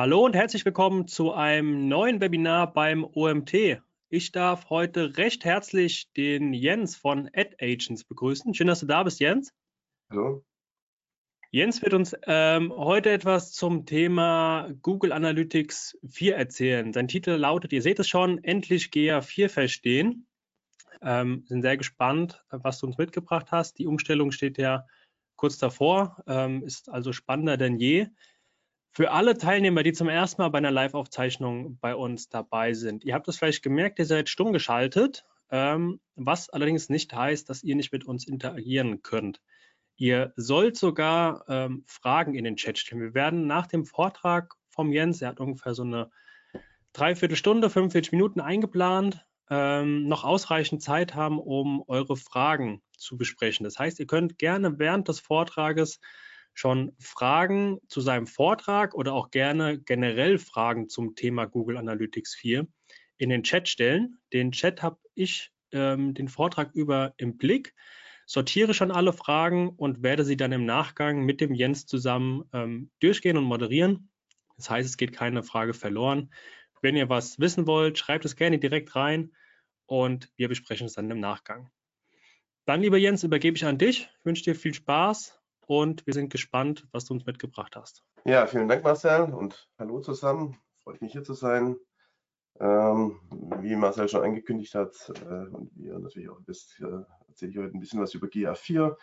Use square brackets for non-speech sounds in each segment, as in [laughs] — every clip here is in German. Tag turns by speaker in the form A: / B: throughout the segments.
A: Hallo und herzlich willkommen zu einem neuen Webinar beim OMT. Ich darf heute recht herzlich den Jens von AdAgents begrüßen. Schön, dass du da bist, Jens.
B: Hallo.
A: Jens wird uns ähm, heute etwas zum Thema Google Analytics 4 erzählen. Sein Titel lautet, ihr seht es schon, endlich GA4 verstehen. Ähm, sind sehr gespannt, was du uns mitgebracht hast. Die Umstellung steht ja kurz davor, ähm, ist also spannender denn je. Für alle Teilnehmer, die zum ersten Mal bei einer Live-Aufzeichnung bei uns dabei sind, ihr habt es vielleicht gemerkt, ihr seid stumm geschaltet, ähm, was allerdings nicht heißt, dass ihr nicht mit uns interagieren könnt. Ihr sollt sogar ähm, Fragen in den Chat stellen. Wir werden nach dem Vortrag vom Jens, er hat ungefähr so eine Dreiviertelstunde, 45 Minuten eingeplant, ähm, noch ausreichend Zeit haben, um eure Fragen zu besprechen. Das heißt, ihr könnt gerne während des Vortrages schon Fragen zu seinem Vortrag oder auch gerne generell Fragen zum Thema Google Analytics 4 in den Chat stellen. Den Chat habe ich ähm, den Vortrag über im Blick, sortiere schon alle Fragen und werde sie dann im Nachgang mit dem Jens zusammen ähm, durchgehen und moderieren. Das heißt, es geht keine Frage verloren. Wenn ihr was wissen wollt, schreibt es gerne direkt rein und wir besprechen es dann im Nachgang. Dann, lieber Jens, übergebe ich an dich. Ich wünsche dir viel Spaß und wir sind gespannt, was du uns mitgebracht hast.
B: Ja, vielen Dank, Marcel, und hallo zusammen. Freut mich hier zu sein. Ähm, wie Marcel schon angekündigt hat äh, und wie ihr natürlich auch wisst, äh, erzähle ich heute ein bisschen was über GA4.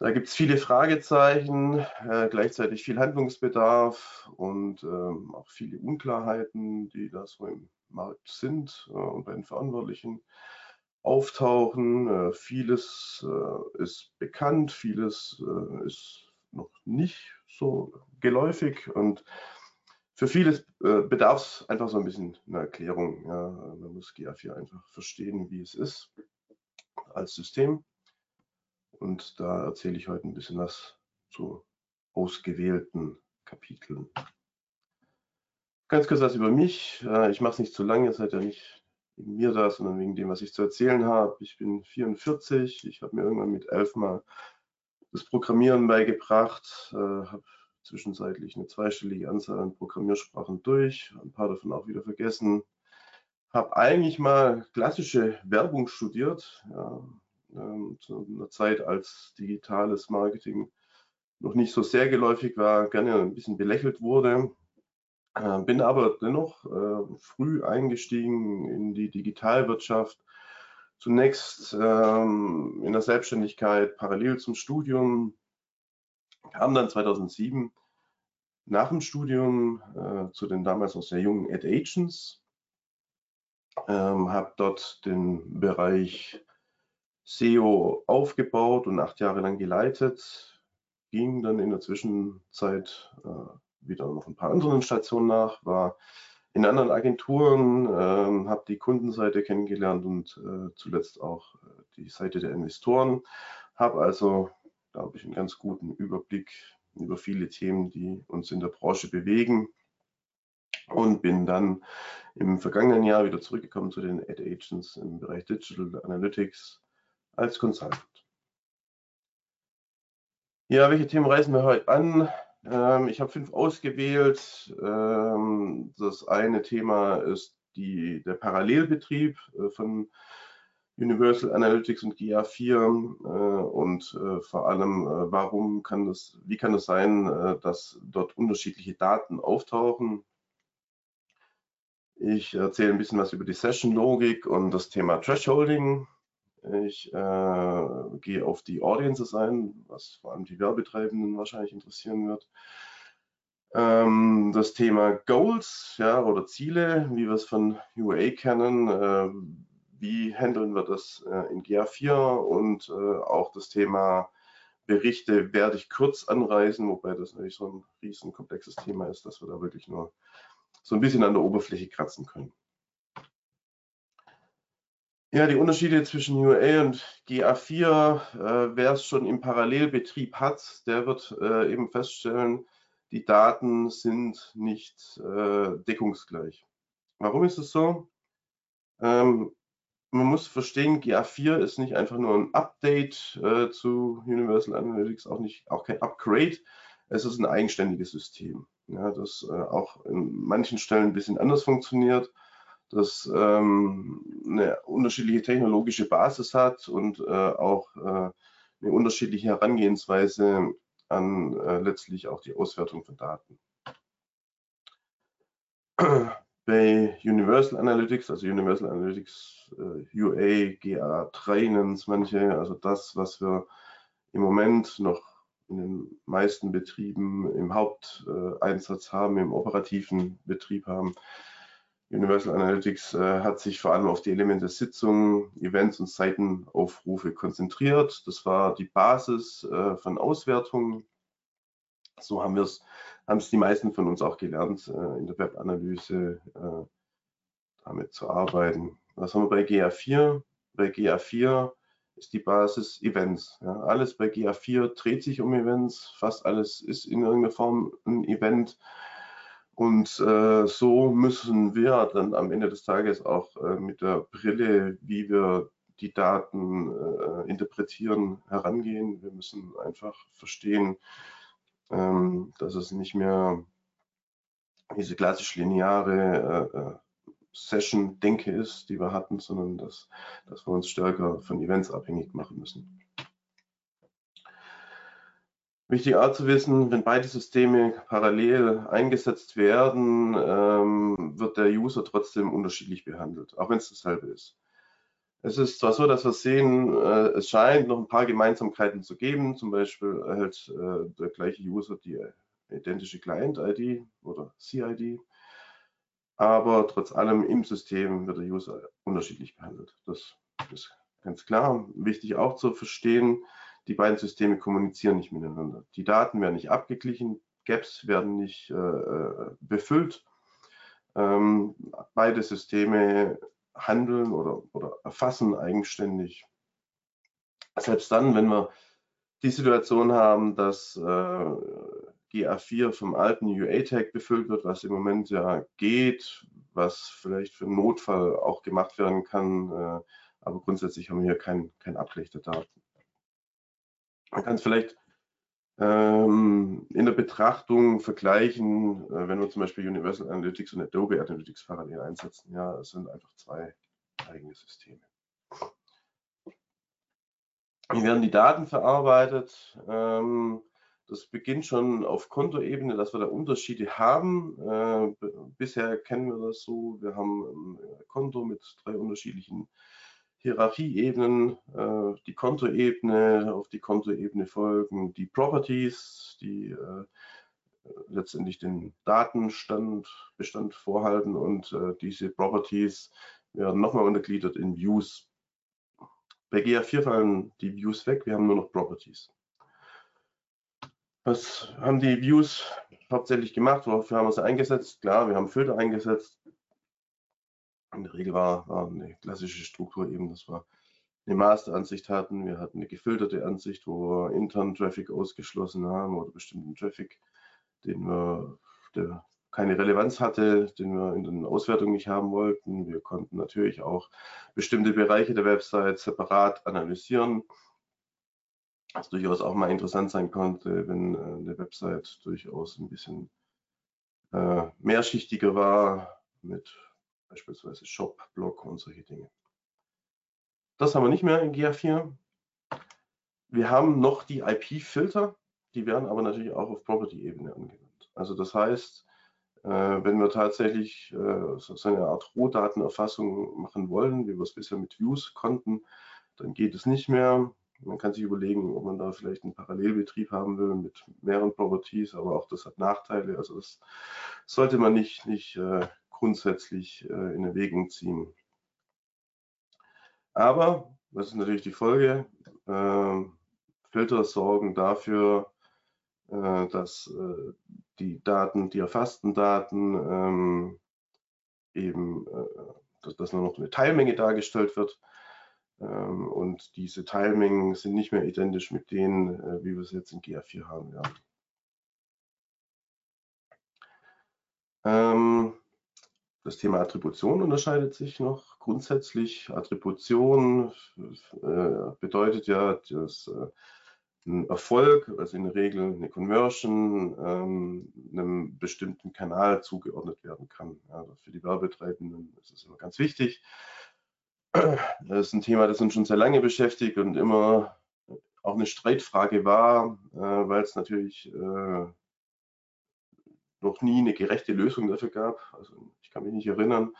B: Da gibt es viele Fragezeichen, äh, gleichzeitig viel Handlungsbedarf und ähm, auch viele Unklarheiten, die da so im Markt sind äh, und bei den Verantwortlichen auftauchen. Äh, vieles äh, ist bekannt, vieles äh, ist noch nicht so geläufig und für vieles bedarf es einfach so ein bisschen einer Erklärung. Ja, man muss GA4 einfach verstehen, wie es ist als System. Und da erzähle ich heute ein bisschen was zu ausgewählten Kapiteln. Ganz kurz was über mich. Ich mache es nicht zu lange, ihr seid ja nicht wegen mir da, sondern wegen dem, was ich zu erzählen habe. Ich bin 44, ich habe mir irgendwann mit elf mal das Programmieren beigebracht, äh, habe zwischenzeitlich eine zweistellige Anzahl an Programmiersprachen durch, ein paar davon auch wieder vergessen. Habe eigentlich mal klassische Werbung studiert, ja, ähm, zu einer Zeit, als digitales Marketing noch nicht so sehr geläufig war, gerne ein bisschen belächelt wurde. Äh, bin aber dennoch äh, früh eingestiegen in die Digitalwirtschaft. Zunächst ähm, in der Selbstständigkeit parallel zum Studium, kam dann 2007 nach dem Studium äh, zu den damals noch sehr jungen Ad Agents, ähm, habe dort den Bereich SEO aufgebaut und acht Jahre lang geleitet, ging dann in der Zwischenzeit äh, wieder noch ein paar anderen Stationen nach, war in anderen Agenturen, äh, habe die Kundenseite kennengelernt und äh, zuletzt auch äh, die Seite der Investoren. Habe also, glaube ich, einen ganz guten Überblick über viele Themen, die uns in der Branche bewegen. Und bin dann im vergangenen Jahr wieder zurückgekommen zu den Ad Agents im Bereich Digital Analytics als Consultant. Ja, welche Themen reißen wir heute an? Ähm, ich habe fünf ausgewählt. Ähm, das eine Thema ist die, der Parallelbetrieb äh, von Universal Analytics und GA4 äh, und äh, vor allem, äh, warum kann das, wie kann es das sein, äh, dass dort unterschiedliche Daten auftauchen. Ich erzähle ein bisschen was über die Session-Logik und das Thema Thresholding. Ich äh, gehe auf die Audiences ein, was vor allem die Werbetreibenden wahrscheinlich interessieren wird. Ähm, das Thema Goals ja, oder Ziele, wie wir es von UA kennen, äh, wie handeln wir das äh, in GA4 und äh, auch das Thema Berichte werde ich kurz anreißen, wobei das natürlich so ein riesen komplexes Thema ist, dass wir da wirklich nur so ein bisschen an der Oberfläche kratzen können. Ja, die Unterschiede zwischen UA und GA4, äh, wer es schon im Parallelbetrieb hat, der wird äh, eben feststellen, die Daten sind nicht äh, deckungsgleich. Warum ist es so? Ähm, man muss verstehen, GA4 ist nicht einfach nur ein Update äh, zu Universal Analytics, auch nicht auch kein Upgrade. Es ist ein eigenständiges System. ja, das äh, auch in manchen Stellen ein bisschen anders funktioniert, das ähm, eine unterschiedliche technologische Basis hat und äh, auch äh, eine unterschiedliche Herangehensweise an äh, letztlich auch die Auswertung von Daten. Bei Universal Analytics, also Universal Analytics äh, UA, GA3 nennen es manche, also das, was wir im Moment noch in den meisten Betrieben im Haupteinsatz haben, im operativen Betrieb haben. Universal Analytics äh, hat sich vor allem auf die Elemente Sitzungen, Events und Seitenaufrufe konzentriert. Das war die Basis äh, von Auswertungen. So haben wir es, haben es die meisten von uns auch gelernt, äh, in der Webanalyse äh, damit zu arbeiten. Was haben wir bei GA4? Bei GA4 ist die Basis Events. Ja, alles bei GA4 dreht sich um Events, fast alles ist in irgendeiner Form ein Event. Und äh, so müssen wir dann am Ende des Tages auch äh, mit der Brille, wie wir die Daten äh, interpretieren, herangehen. Wir müssen einfach verstehen, ähm, dass es nicht mehr diese klassisch lineare äh, äh, Session-Denke ist, die wir hatten, sondern dass, dass wir uns stärker von Events abhängig machen müssen. Wichtig auch zu wissen, wenn beide Systeme parallel eingesetzt werden, ähm, wird der User trotzdem unterschiedlich behandelt, auch wenn es dasselbe ist. Es ist zwar so, dass wir sehen, äh, es scheint noch ein paar Gemeinsamkeiten zu geben. Zum Beispiel erhält äh, der gleiche User die identische Client-ID oder CID aber trotz allem im System wird der User unterschiedlich behandelt. Das ist ganz klar. Wichtig auch zu verstehen, die beiden Systeme kommunizieren nicht miteinander. Die Daten werden nicht abgeglichen, Gaps werden nicht äh, befüllt. Ähm, beide Systeme handeln oder, oder erfassen eigenständig. Selbst dann, wenn wir die Situation haben, dass äh, GA4 vom alten UA-Tag befüllt wird, was im Moment ja geht, was vielleicht für einen Notfall auch gemacht werden kann. Äh, aber grundsätzlich haben wir hier kein, kein Abgleich der Daten. Man kann es vielleicht ähm, in der Betrachtung vergleichen, äh, wenn wir zum Beispiel Universal Analytics und Adobe Analytics parallel einsetzen. Ja, es sind einfach zwei eigene Systeme. Wie werden die Daten verarbeitet? Ähm, das beginnt schon auf Kontoebene, dass wir da Unterschiede haben. Äh, bisher kennen wir das so, wir haben ein Konto mit drei unterschiedlichen Hierarchieebenen. Äh, die Kontoebene, auf die Kontoebene folgen die Properties, die äh, letztendlich den Datenstand Bestand vorhalten und äh, diese Properties werden nochmal untergliedert in Views. Bei GA4 fallen die Views weg, wir haben nur noch Properties. Was haben die Views hauptsächlich gemacht? Wofür haben wir sie eingesetzt? Klar, wir haben Filter eingesetzt. In der Regel war, war eine klassische Struktur eben, dass wir eine Master-Ansicht hatten. Wir hatten eine gefilterte Ansicht, wo wir internen Traffic ausgeschlossen haben oder bestimmten Traffic, den wir, der keine Relevanz hatte, den wir in den Auswertungen nicht haben wollten. Wir konnten natürlich auch bestimmte Bereiche der Website separat analysieren was durchaus auch mal interessant sein konnte, wenn äh, eine Website durchaus ein bisschen äh, mehrschichtiger war mit beispielsweise Shop, Blog und solche Dinge. Das haben wir nicht mehr in GA4. Wir haben noch die IP-Filter, die werden aber natürlich auch auf Property-Ebene angewandt. Also das heißt, äh, wenn wir tatsächlich äh, so eine Art Rohdatenerfassung machen wollen, wie wir es bisher mit Views konnten, dann geht es nicht mehr. Man kann sich überlegen, ob man da vielleicht einen Parallelbetrieb haben will mit mehreren Properties, aber auch das hat Nachteile. Also das sollte man nicht, nicht äh, grundsätzlich äh, in Erwägung ziehen. Aber, das ist natürlich die Folge, äh, Filter sorgen dafür, äh, dass äh, die Daten, die erfassten Daten ähm, eben, dass, nur noch eine Teilmenge dargestellt wird ähm, und diese Teilmengen sind nicht mehr identisch mit denen, wie wir es jetzt in GA4 haben werden. Das Thema Attribution unterscheidet sich noch grundsätzlich. Attribution äh, bedeutet ja, dass äh, ein Erfolg, also in der Regel eine Conversion, ähm, einem bestimmten Kanal zugeordnet werden kann. Ja, für die Werbetreibenden ist es immer ganz wichtig. Das ist ein Thema, das uns schon sehr lange beschäftigt und immer auch eine Streitfrage war, äh, weil es natürlich äh, noch nie eine gerechte Lösung dafür gab. Also ich kann mich nicht erinnern.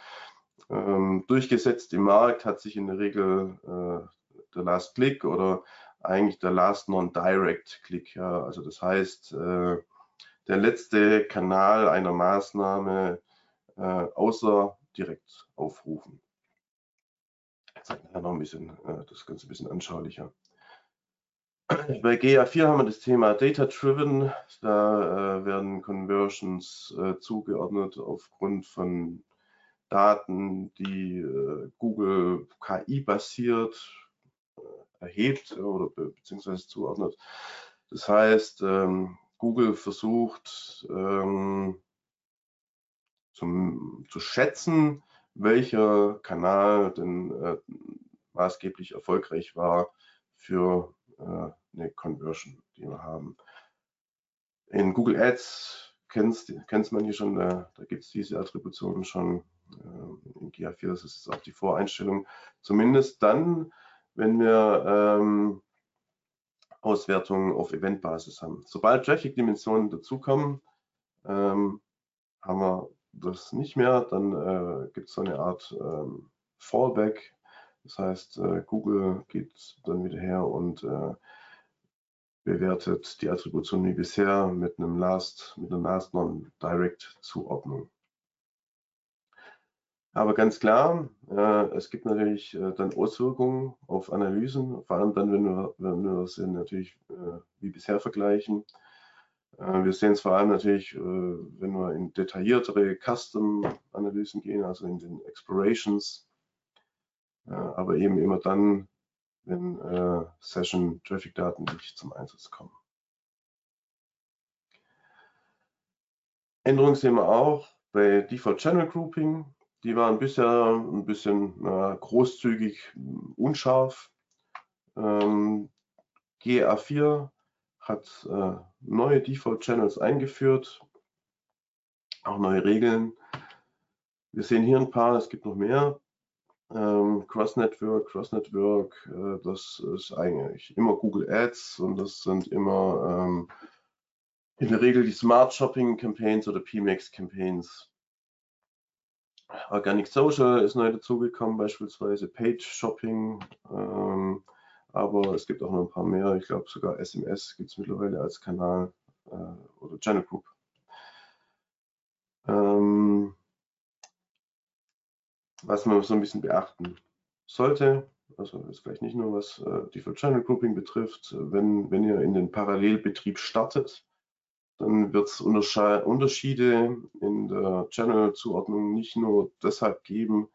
B: Ähm, durchgesetzt im Markt hat sich in der Regel äh, der Last Click oder eigentlich der Last Non-Direct Click. Ja. Also das heißt, äh, der letzte Kanal einer Maßnahme äh, außer direkt aufrufen. Ich zeige nachher noch ein bisschen äh, das Ganze ein bisschen anschaulicher. Bei GA4 haben wir das Thema Data Driven. Da äh, werden Conversions äh, zugeordnet aufgrund von Daten, die äh, Google KI basiert äh, erhebt oder be beziehungsweise zuordnet. Das heißt, ähm, Google versucht ähm, zum, zu schätzen, welcher Kanal denn äh, maßgeblich erfolgreich war für äh, eine Conversion, die wir haben. In Google Ads kennst, kennst man hier schon, da, da gibt es diese Attributionen schon. Äh, in GA4 das ist auch die Voreinstellung. Zumindest dann, wenn wir ähm, Auswertungen auf Eventbasis haben. Sobald Traffic-Dimensionen dazukommen, ähm, haben wir das nicht mehr. Dann äh, gibt es so eine Art ähm, Fallback. Das heißt, äh, Google geht dann wieder her und äh, bewertet die Attribution wie bisher mit einem Last, mit einer Last Non-Direct Zuordnung. Aber ganz klar, äh, es gibt natürlich äh, dann Auswirkungen auf Analysen, vor allem dann, wenn wir, wenn wir das natürlich äh, wie bisher vergleichen. Äh, wir sehen es vor allem natürlich, wenn wir in detailliertere Custom-Analysen gehen, also in den Explorations, aber eben immer dann, wenn äh, Session-Traffic-Daten nicht zum Einsatz kommen. Änderungen sehen wir auch bei Default Channel Grouping. Die waren bisher ein bisschen äh, großzügig, unscharf. Ähm, GA4 hat äh, neue Default Channels eingeführt, auch neue Regeln. Wir sehen hier ein paar, es gibt noch mehr ähm, Cross Network, Cross Network, äh, das ist eigentlich immer Google Ads und das sind immer ähm, in der Regel die Smart Shopping Campaigns oder PMAX Campaigns. Organic Social ist neu dazugekommen, beispielsweise Page Shopping, ähm, aber es gibt auch noch ein paar mehr. Ich glaube sogar SMS gibt es mittlerweile als Kanal äh, oder Channel Group. Ähm, was man so ein bisschen beachten sollte, also ist vielleicht nicht nur was äh, Default Channel Grouping betrifft, wenn, wenn ihr in den Parallelbetrieb startet, dann wird es Unterschiede in der Channel-Zuordnung nicht nur deshalb geben,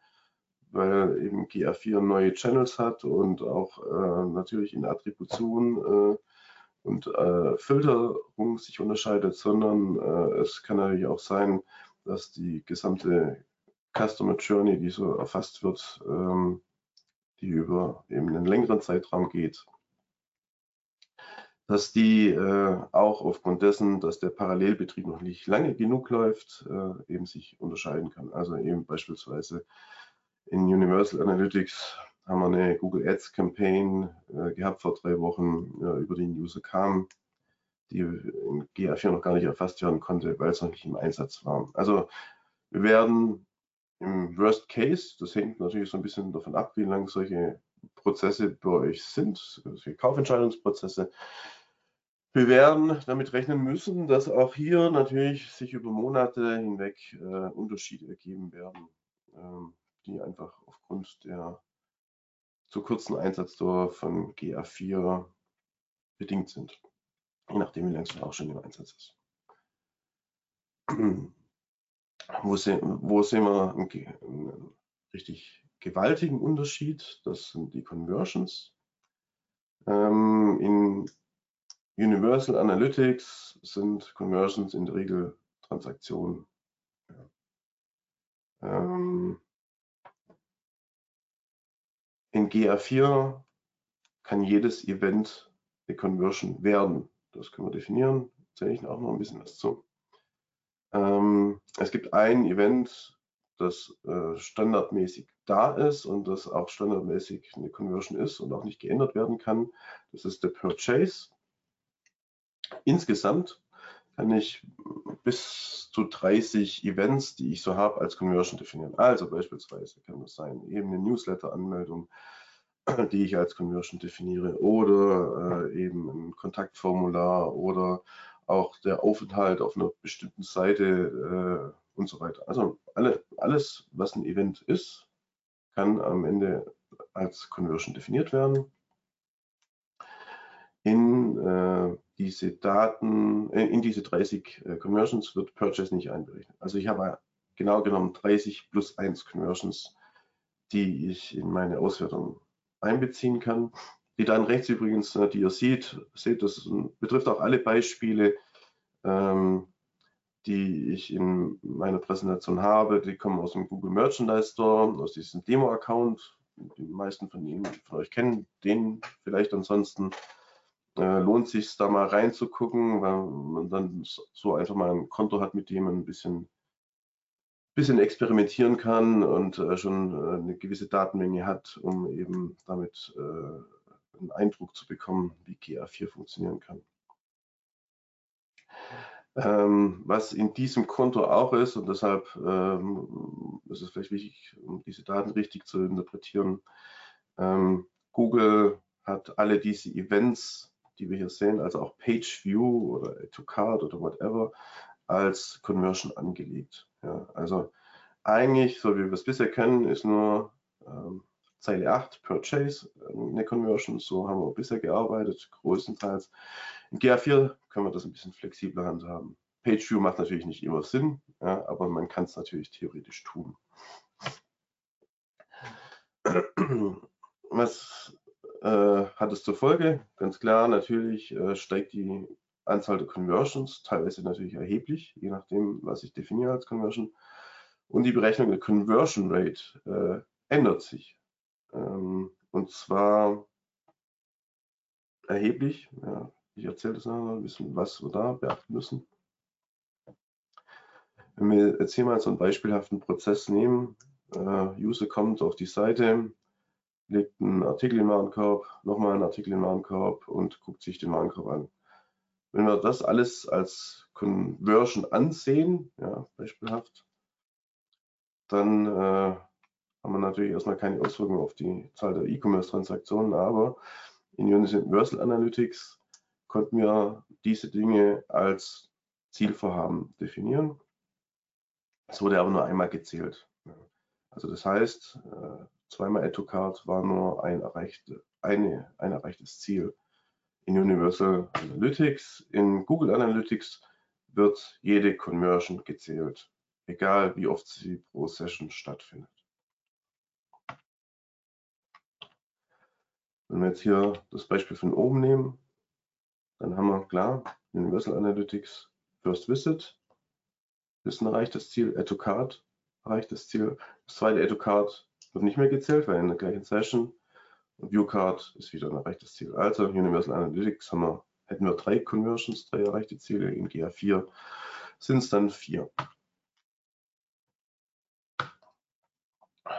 B: weil eben GA4 neue Channels hat und auch äh, natürlich in Attribution äh, und äh, Filterung sich unterscheidet, sondern äh, es kann natürlich auch sein, dass die gesamte Customer Journey, die so erfasst wird, ähm, die über eben einen längeren Zeitraum geht, dass die äh, auch aufgrund dessen, dass der Parallelbetrieb noch nicht lange genug läuft, äh, eben sich unterscheiden kann. Also eben beispielsweise in Universal Analytics haben wir eine Google Ads Campaign äh, gehabt vor drei Wochen, über die ein User kam, die in GA4 noch gar nicht erfasst werden konnte, weil es noch nicht im Einsatz war. Also wir werden im Worst Case, das hängt natürlich so ein bisschen davon ab, wie lang solche Prozesse bei euch sind, solche Kaufentscheidungsprozesse. Wir werden damit rechnen müssen, dass auch hier natürlich sich über Monate hinweg äh, Unterschiede ergeben werden, ähm, die einfach aufgrund der zu kurzen Einsatzdauer von GA4 bedingt sind, je nachdem, wie lange es auch schon im Einsatz ist. Wo, se wo sehen wir einen, einen richtig gewaltigen Unterschied? Das sind die Conversions. Ähm, in Universal Analytics sind Conversions in der Regel Transaktionen. Ja. Ähm, in GA4 kann jedes Event eine Conversion werden. Das können wir definieren, erzähle ich auch noch ein bisschen was zu. Ähm, es gibt ein Event, das äh, standardmäßig da ist und das auch standardmäßig eine Conversion ist und auch nicht geändert werden kann. Das ist der Purchase. Insgesamt kann ich bis zu 30 Events, die ich so habe, als Conversion definieren. Also beispielsweise kann das sein, eben eine Newsletter-Anmeldung, [clears throat] die ich als Conversion definiere oder äh, eben ein Kontaktformular oder auch der Aufenthalt auf einer bestimmten Seite äh, und so weiter. Also alle, alles, was ein Event ist, kann am Ende als Conversion definiert werden. In äh, diese Daten, äh, in diese 30 äh, Conversions wird Purchase nicht einberechnet. Also ich habe genau genommen 30 plus 1 Conversions, die ich in meine Auswertung einbeziehen kann. Die dann rechts übrigens, äh, die ihr seht, seht, das betrifft auch alle Beispiele, ähm, die ich in meiner Präsentation habe. Die kommen aus dem Google Merchandise Store, aus diesem Demo-Account. Die meisten von Ihnen, von euch kennen den vielleicht ansonsten. Äh, lohnt sich da mal reinzugucken, weil man dann so einfach mal ein Konto hat, mit dem man ein bisschen, bisschen experimentieren kann und äh, schon äh, eine gewisse Datenmenge hat, um eben damit äh, einen Eindruck zu bekommen, wie GA4 funktionieren kann. Ähm, was in diesem Konto auch ist, und deshalb ähm, ist es vielleicht wichtig, um diese Daten richtig zu interpretieren, ähm, Google hat alle diese Events, die wir hier sehen, also auch Page View oder Add to Card oder whatever, als Conversion angelegt. Ja, also eigentlich, so wie wir es bisher kennen, ist nur ähm, Zeile 8 Purchase eine Conversion. So haben wir bisher gearbeitet, größtenteils. In GA4 können wir das ein bisschen flexibler handhaben. PageView macht natürlich nicht immer Sinn, ja, aber man kann es natürlich theoretisch tun. Was äh, hat es zur Folge? Ganz klar, natürlich äh, steigt die Anzahl der Conversions, teilweise natürlich erheblich, je nachdem, was ich definiere als Conversion. Und die Berechnung der Conversion Rate äh, ändert sich. Ähm, und zwar erheblich. Ja, ich erzähle das noch ein bisschen, was wir da beachten müssen. Wenn wir jetzt hier mal so einen beispielhaften Prozess nehmen, äh, User kommt auf die Seite, legt einen Artikel in den Warenkorb, nochmal einen Artikel in den Warenkorb und guckt sich den Warenkorb an. Wenn wir das alles als Conversion ansehen, ja, beispielhaft, dann äh, haben wir natürlich erstmal keine Auswirkungen auf die Zahl der E-Commerce-Transaktionen, aber in Universal Analytics konnten wir diese Dinge als Zielvorhaben definieren. Es wurde aber nur einmal gezählt. Also das heißt, äh, zweimal Add to Card war nur ein, erreichte, eine, ein erreichtes Ziel. In Universal Analytics, in Google Analytics wird jede Conversion gezählt, egal wie oft sie pro Session stattfindet. Wenn wir jetzt hier das Beispiel von oben nehmen, dann haben wir klar Universal Analytics First Visit ist ein erreichtes Ziel, Add to Card erreicht das Ziel. Das zweite Add to Card wird nicht mehr gezählt, weil in der gleichen Session und View ist wieder ein erreichtes Ziel. Also Universal Analytics haben wir, hätten wir drei Conversions, drei erreichte Ziele, in GA4 sind es dann vier.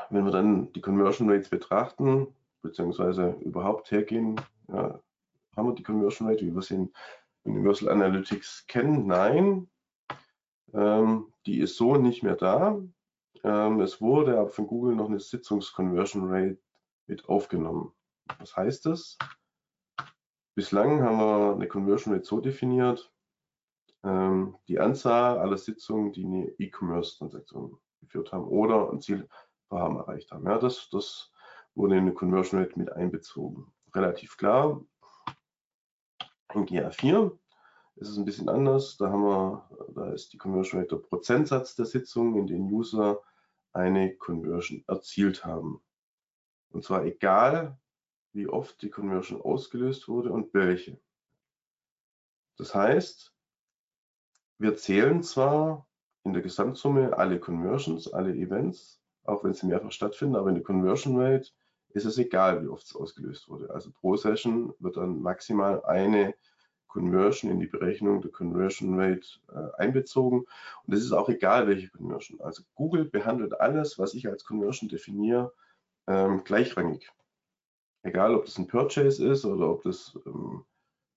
B: Wenn wir dann die Conversion Rates betrachten, beziehungsweise überhaupt hergehen, ja, haben wir die Conversion Rate, wie wir sie in Universal Analytics kennen? Nein, ähm, die ist so nicht mehr da. Ähm, es wurde aber von Google noch eine Sitzungs-Conversion Rate mit aufgenommen. Was heißt das? Bislang haben wir eine Conversion Rate so definiert, ähm, die Anzahl aller Sitzungen, die eine E-Commerce-Transaktion geführt haben oder ein Zielvorhaben erreicht haben. Ja, das, das wurde in eine Conversion Rate mit einbezogen. Relativ klar. In GA4 ist es ein bisschen anders. Da haben wir, da ist die Conversion Rate der Prozentsatz der Sitzungen, in denen User eine Conversion erzielt haben. Und zwar egal, wie oft die Conversion ausgelöst wurde und welche. Das heißt, wir zählen zwar in der Gesamtsumme alle Conversions, alle Events, auch wenn sie mehrfach stattfinden, aber in der Conversion Rate ist es egal, wie oft es ausgelöst wurde. Also pro Session wird dann maximal eine Conversion in die Berechnung der Conversion Rate äh, einbezogen. Und es ist auch egal, welche Conversion. Also Google behandelt alles, was ich als Conversion definiere, ähm, gleichrangig. Egal, ob das ein Purchase ist oder ob das ähm,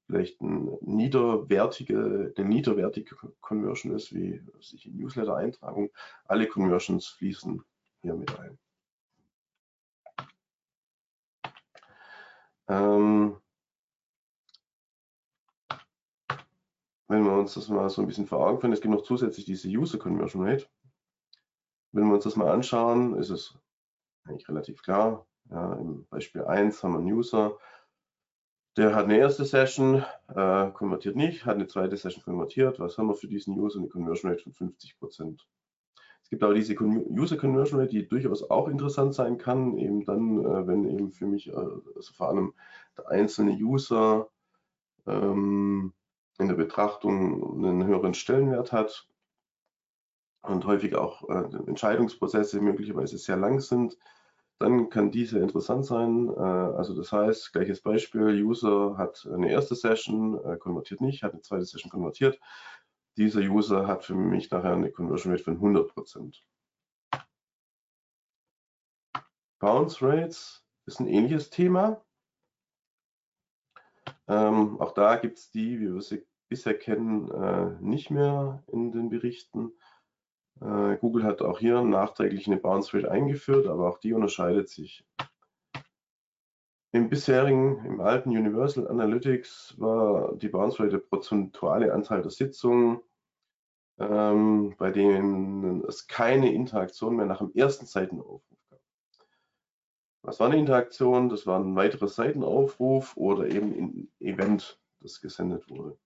B: vielleicht ein niederwertige, eine niederwertige Conversion ist, wie sich in Newsletter-Eintragung. Alle Conversions fließen hier mit ein. Ähm, wenn wir uns das mal so ein bisschen vor Augen führen, es gibt noch zusätzlich diese User Conversion Rate. Wenn wir uns das mal anschauen, ist es eigentlich relativ klar. Ja, Im Beispiel 1 haben wir einen User, der hat eine erste Session, äh, konvertiert nicht, hat eine zweite Session konvertiert. Was haben wir für diesen User? Eine Conversion Rate von 50 Prozent. Es gibt aber diese User Conversion Rate, die durchaus auch interessant sein kann, eben dann, äh, wenn eben für mich, äh, also vor allem der einzelne User ähm, in der Betrachtung einen höheren Stellenwert hat und häufig auch äh, Entscheidungsprozesse möglicherweise sehr lang sind, dann kann diese interessant sein. Äh, also das heißt, gleiches Beispiel, User hat eine erste Session, äh, konvertiert nicht, hat eine zweite Session konvertiert. Dieser User hat für mich nachher eine Conversion Rate von 100% Bounce Rates ist ein ähnliches Thema. Ähm, auch da gibt es die, wie wir sie bisher kennen, äh, nicht mehr in den Berichten. Äh, Google hat auch hier nachträglich eine Bounce Rate eingeführt, aber auch die unterscheidet sich. Im bisherigen, im alten Universal Analytics war die Bounce Rate der prozentuale Anteil der Sitzungen, ähm, bei denen es keine Interaktion mehr nach dem ersten Seitenaufruf gab. Was war eine Interaktion? Das war ein weiterer Seitenaufruf oder eben ein Event, das gesendet wurde.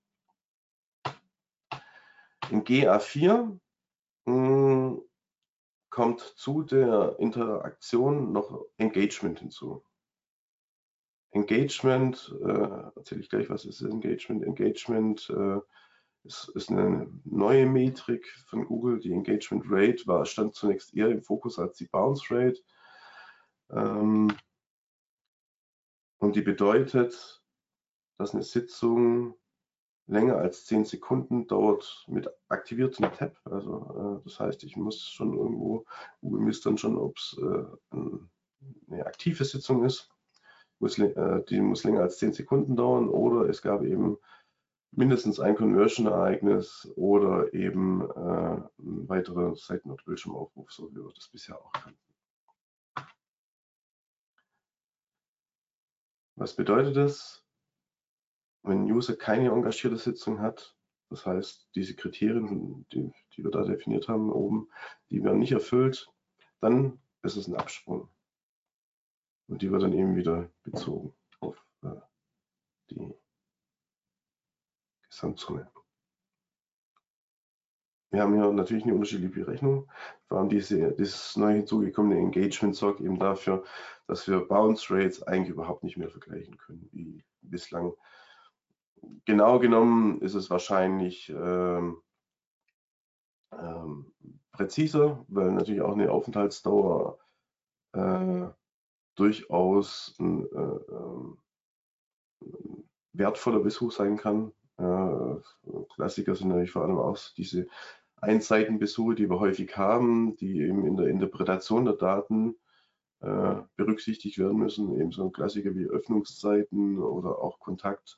B: In GA4 mh, hm, kommt zu der Interaktion noch Engagement hinzu. Engagement, äh, erzähle ich gleich, was ist Engagement? Engagement äh, ist, ist, eine neue Metrik von Google. Die Engagement Rate war, stand zunächst eher im Fokus als die Bounce Rate. Ähm, und die bedeutet, dass eine Sitzung länger als 10 Sekunden dauert mit aktiviertem Tab. Also äh, das heißt, ich muss schon irgendwo, Google misst dann schon, ob es äh, eine aktive Sitzung ist. Muss, äh, die muss länger als 10 Sekunden dauern oder es gab eben mindestens ein Conversion-Ereignis oder eben äh, ein weiterer Seiten- oder Bildschirmaufruf, so wie wir das bisher auch kannten. Was bedeutet das? wenn ein User keine engagierte Sitzung hat, das heißt, diese Kriterien, die, die wir da definiert haben oben, die werden nicht erfüllt, dann ist es ein Absprung. Und die wird dann eben wieder bezogen auf äh, die Gesamtsumme. Wir haben hier natürlich eine unterschiedliche Berechnung. Vor allem diese, dieses neu hinzugekommene Engagement sorgt eben dafür, dass wir Bounce Rates eigentlich überhaupt nicht mehr vergleichen können, wie bislang genau genommen ist es wahrscheinlich ähm, ähm, präziser, weil natürlich auch eine Aufenthaltsdauer äh, durchaus ein, äh, ähm, wertvoller Besuch sein kann. Klassiker sind natürlich vor allem auch diese Einseitenbesuche, die wir häufig haben, die eben in der Interpretation der Daten äh, berücksichtigt werden müssen. Eben so ein Klassiker wie Öffnungszeiten oder auch Kontakt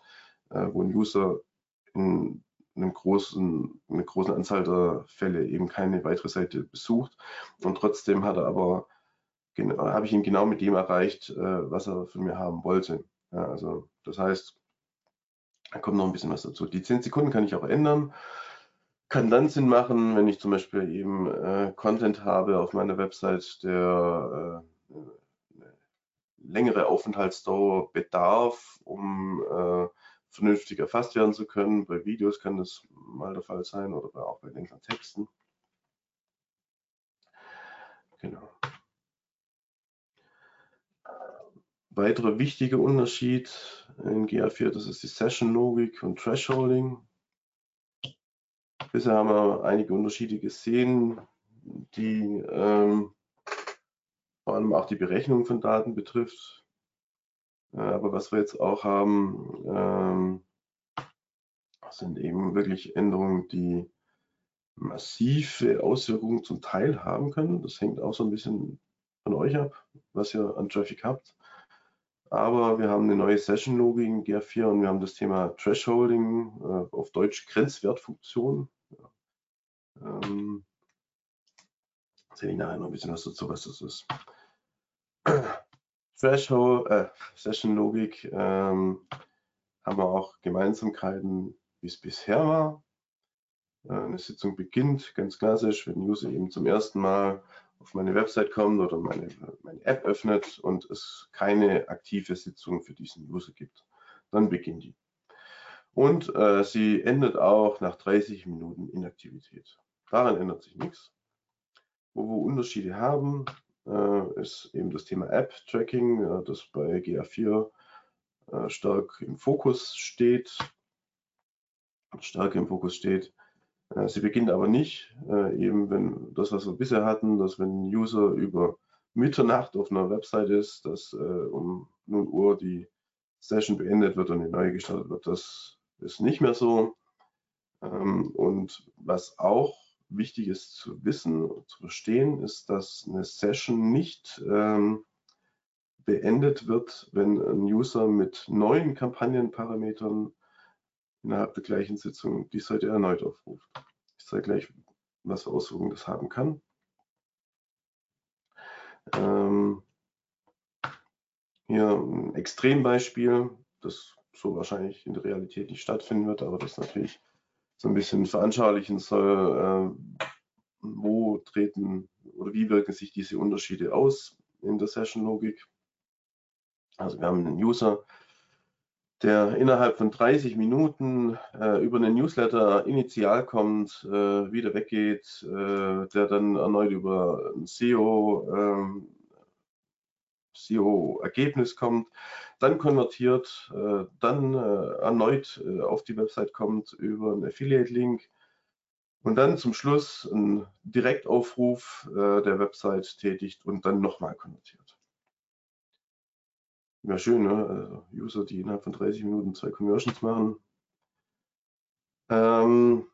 B: äh, wo ein User in einem großen, einer großen Anzahl der Fälle eben keine weitere Seite besucht und trotzdem hat er aber habe ich ihn genau mit dem erreicht, äh, was er von mir haben wollte. Ja, also das heißt, da kommt noch ein bisschen was dazu. Die 10 Sekunden kann ich auch ändern. Kann dann Sinn machen, wenn ich zum Beispiel eben äh, Content habe auf meiner Website, der äh, längere Aufenthaltsdauer bedarf, um äh, vernünftig erfasst werden zu können. Bei Videos kann das mal der Fall sein oder auch bei längeren Texten. Genau. Weiterer wichtiger Unterschied in GA4, das ist die Session-Logik und Thresholding. Bisher haben wir einige Unterschiede gesehen, die ähm, vor allem auch die Berechnung von Daten betrifft. Äh, aber was wir jetzt auch haben, ähm, sind eben wirklich Änderungen, die massive Auswirkungen zum Teil haben können. Das hängt auch so ein bisschen von euch ab, was ihr an Traffic habt. Aber wir haben eine neue Session-Logik in GR4 und wir haben das Thema Thresholding, äh, auf Deutsch Grenzwertfunktion. Ja. Ähm, Sehe ich nachher noch ein bisschen was dazu, was das ist. [clears throat] Threshold, äh, Session-Logik ähm, haben wir auch Gemeinsamkeiten, wie es bisher war. Äh, eine Sitzung beginnt ganz klassisch, wenn User eben zum ersten Mal auf meine Website kommt oder meine, meine App öffnet und es keine aktive Sitzung für diesen User gibt. Dann beginnt die. Und äh, sie endet auch nach 30 Minuten Inaktivität. Daran ändert sich nichts. Wo wir Unterschiede haben, äh, ist eben das Thema App-Tracking, äh, das bei GA4 äh, stark im Fokus steht. Stark im Fokus steht. Äh, sie beginnt aber nicht, äh, eben wenn das, was wir bisher hatten, dass wenn ein User über Mitternacht auf einer Website ist, dass äh, um 0 Uhr die Session beendet wird und eine neue gestartet wird. Das ist nicht mehr so. Ähm, und was auch wichtig ist zu wissen, zu verstehen, ist, dass eine Session nicht ähm, beendet wird, wenn ein User mit neuen Kampagnenparametern innerhalb der gleichen Sitzung die Seite erneut aufruft. Ich zeige gleich, was Auswirkungen das haben kann. Ähm, hier ein Extrembeispiel, das so wahrscheinlich in der Realität nicht stattfinden wird, aber das natürlich so ein bisschen veranschaulichen soll, äh, wo treten oder wie wirken sich diese Unterschiede aus in der Session-Logik. Also wir haben einen User, der innerhalb von 30 Minuten äh, über einen Newsletter initial kommt, äh, wieder weggeht, äh, der dann erneut über ein SEO, ähm, SEO-Ergebnis kommt, dann konvertiert, äh, dann äh, erneut äh, auf die Website kommt über einen Affiliate-Link und dann zum Schluss einen Direktaufruf der Website tätigt und dann nochmal konvertiert. Wäre schön, ne? Also User, die innerhalb von 30 Minuten zwei Conversions machen. Ähm,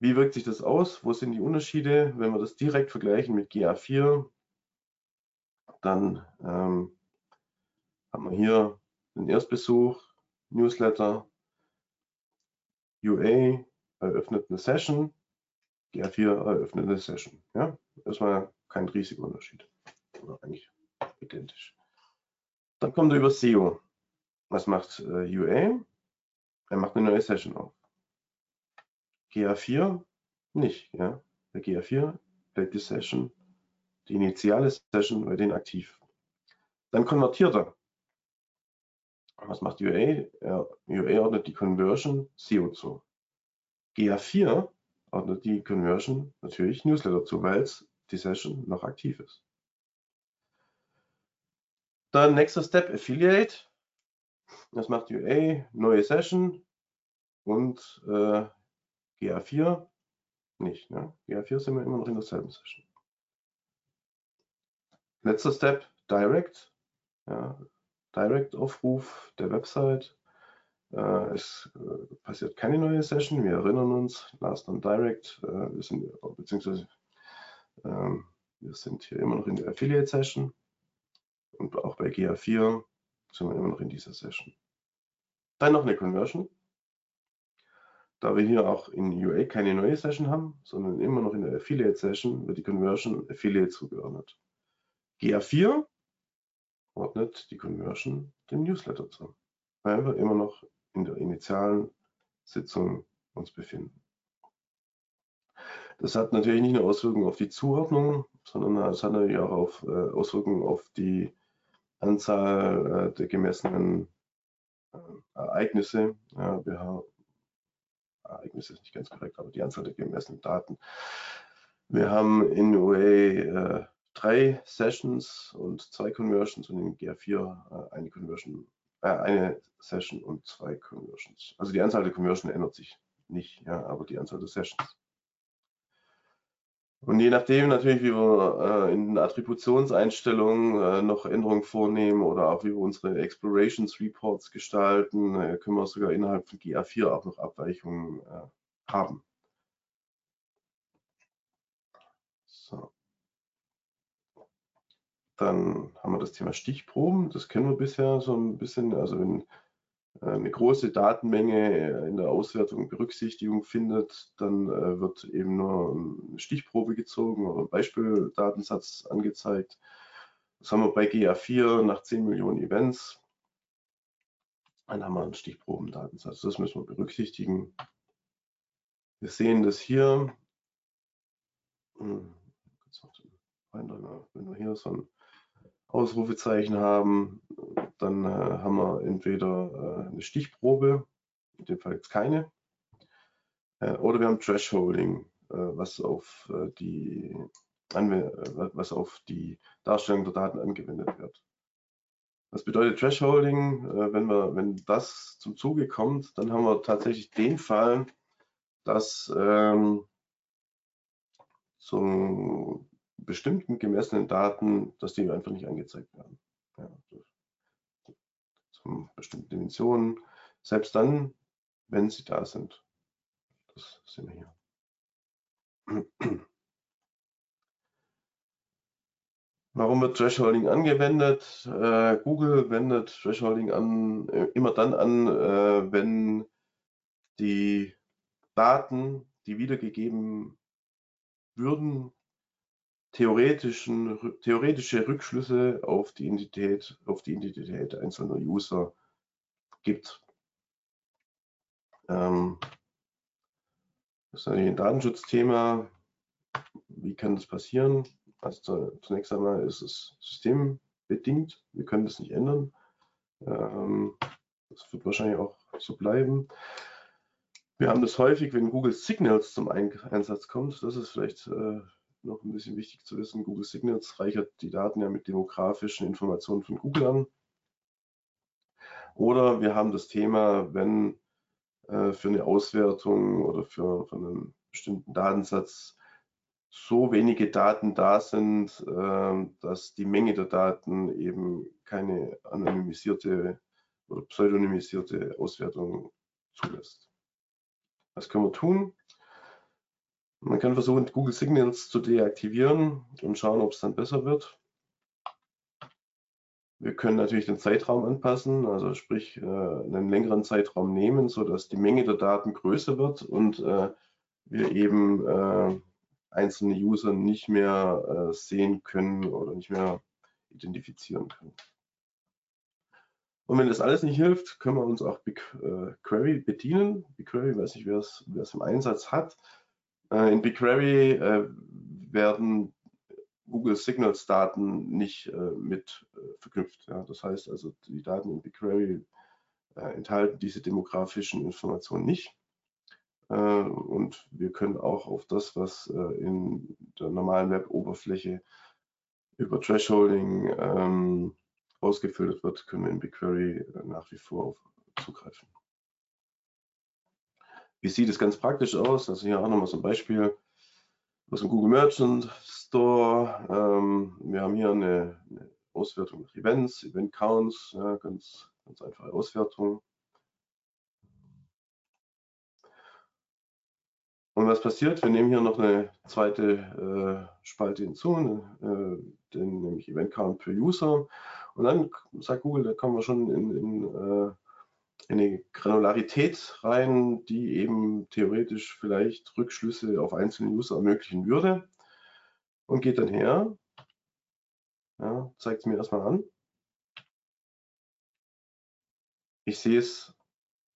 B: wie wirkt sich das aus? Wo sind die Unterschiede? Wenn wir das direkt vergleichen mit GA4, dann ähm, haben wir hier den Erstbesuch, Newsletter, UA eröffnet eine Session, GA4 eröffnet eine Session. Ja? Erstmal kein riesiger Unterschied. Oder eigentlich identisch. Dann kommt er über SEO. Was macht äh, UA? Er macht eine neue Session auf. GA4 nicht. Ja? Bei GA4 bleibt die Session, die initiale Session bei denen aktiv. Dann konvertiert er. Was macht UA? Er, UA ordnet die Conversion SEO zu. GA4 ordnet die Conversion natürlich Newsletter zu, weil es die Session noch aktiv ist. Dann nächster Step Affiliate. Das macht UA, neue Session und äh, GA4 nicht. Ne? GA4 sind wir immer noch in derselben Session. Letzter Step Direct. Ja, Direct-Aufruf der Website. Äh, es äh, passiert keine neue Session. Wir erinnern uns, Last on Direct. Äh, wir sind, beziehungsweise ähm, wir sind hier immer noch in der Affiliate Session. Und auch bei GA4 sind wir immer noch in dieser Session. Dann noch eine Conversion. Da wir hier auch in UA keine neue Session haben, sondern immer noch in der Affiliate Session, wird die Conversion Affiliate zugeordnet. GA4 ordnet die Conversion dem Newsletter zu, weil wir immer noch in der initialen Sitzung uns befinden. Das hat natürlich nicht nur Auswirkungen auf die Zuordnung, sondern es hat natürlich auch auf, äh, Auswirkungen auf die Anzahl äh, der gemessenen äh, Ereignisse. Ja, wir haben, Ereignisse ist nicht ganz korrekt, aber die Anzahl der gemessenen Daten. Wir haben in UA äh, drei Sessions und zwei Conversions und in GA4 äh, eine Conversion, äh, eine Session und zwei Conversions. Also die Anzahl der Conversions ändert sich nicht, ja, aber die Anzahl der Sessions. Und je nachdem natürlich, wie wir äh, in den Attributionseinstellungen äh, noch Änderungen vornehmen oder auch wie wir unsere Explorations Reports gestalten, äh, können wir sogar innerhalb von GA4 auch noch Abweichungen äh, haben. So. Dann haben wir das Thema Stichproben. Das kennen wir bisher so ein bisschen. Also wenn eine große Datenmenge in der Auswertung Berücksichtigung findet, dann äh, wird eben nur eine Stichprobe gezogen oder ein Beispieldatensatz angezeigt. Das haben wir bei GA4 nach 10 Millionen Events. Dann haben wir einen Stichprobendatensatz. Das müssen wir berücksichtigen. Wir sehen das hier. Hm, wenn wir hier so ein Ausrufezeichen haben, dann äh, haben wir entweder äh, eine Stichprobe, in dem Fall jetzt keine, äh, oder wir haben Thresholding, äh, was auf äh, die äh, was auf die Darstellung der Daten angewendet wird. Was bedeutet Thresholding? wenn, wir, wenn das zum Zuge kommt, dann haben wir tatsächlich den Fall, dass ähm, so bestimmten gemessenen Daten, dass die einfach nicht angezeigt werden. Ja, zu bestimmten Dimensionen, selbst dann, wenn sie da sind. Das sehen wir hier. Warum wird Thresholding angewendet? Äh, Google wendet Thresholding an, äh, immer dann an, äh, wenn die Daten, die wiedergegeben würden, theoretischen, theoretische Rückschlüsse auf die Identität, auf die Identität einzelner User gibt. Ähm, das ist natürlich ein Datenschutzthema. Wie kann das passieren? Also zunächst einmal ist es systembedingt. Wir können das nicht ändern. Ähm, das wird wahrscheinlich auch so bleiben. Wir haben das häufig, wenn Google Signals zum Einsatz kommt. Das ist vielleicht äh, noch ein bisschen wichtig zu wissen, Google Signals reichert die Daten ja mit demografischen Informationen von Google an. Oder wir haben das Thema, wenn äh, für eine Auswertung oder für, für, einen bestimmten Datensatz so wenige Daten da sind, äh, dass die Menge der Daten eben keine anonymisierte oder pseudonymisierte Auswertung zulässt. Was können wir tun? Man kann versuchen, Google Signals zu deaktivieren und schauen, ob es dann besser wird. Wir können natürlich den Zeitraum anpassen, also sprich äh, einen längeren Zeitraum nehmen, sodass die Menge der Daten größer wird und äh, wir eben äh, einzelne User nicht mehr sehen können oder nicht mehr identifizieren können. Und wenn das alles nicht hilft, können wir uns auch BigQuery bedienen. BigQuery, weiß nicht, wer es im Einsatz hat, in BigQuery äh, werden Google Signals Daten nicht äh, mit verknüpft. Ja. Das heißt also, die Daten in BigQuery enthalten diese demografischen Informationen nicht. und wir können auch auf das, was in der normalen Web-Oberfläche über Thresholding ähm, ausgefiltert wird, können wir in BigQuery nach wie vor zugreifen. Wie sieht es ganz praktisch aus? Also hier auch nochmal so ein Beispiel aus dem Google Merchant Store. Ähm, wir haben hier eine, eine, Auswertung nach Events, Event Counts, ja, ganz, ganz einfache Auswertung. Und was passiert? Wir nehmen hier noch eine zweite äh, Spalte hinzu, äh, den, nämlich Event Count per User. Und dann sagt Google, da kommen wir schon in, in äh, eine Granularität rein, die eben theoretisch vielleicht Rückschlüsse auf einzelne User ermöglichen würde und geht dann her, ja, zeigt es mir erstmal an. Ich sehe es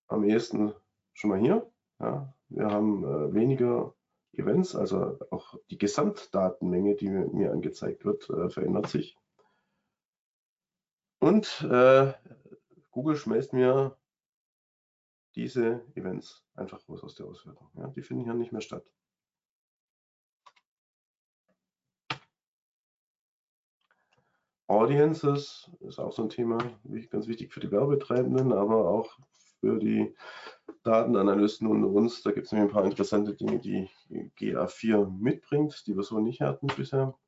B: am ehesten schon mal hier. Ja. Wir haben äh, weniger Events, also auch die Gesamtdatenmenge, die mir, mir angezeigt wird, äh, verändert sich. Und äh, Google schmeißt mir diese Events einfach raus aus der Auswertung. Ja, die finden hier nicht mehr statt. Audiences ist auch so ein Thema, ganz wichtig für die Werbetreibenden, aber auch für die Datenanalysten unter uns. Da gibt es nämlich ein paar interessante Dinge, die GA4 mitbringt, die wir so nicht hatten bisher.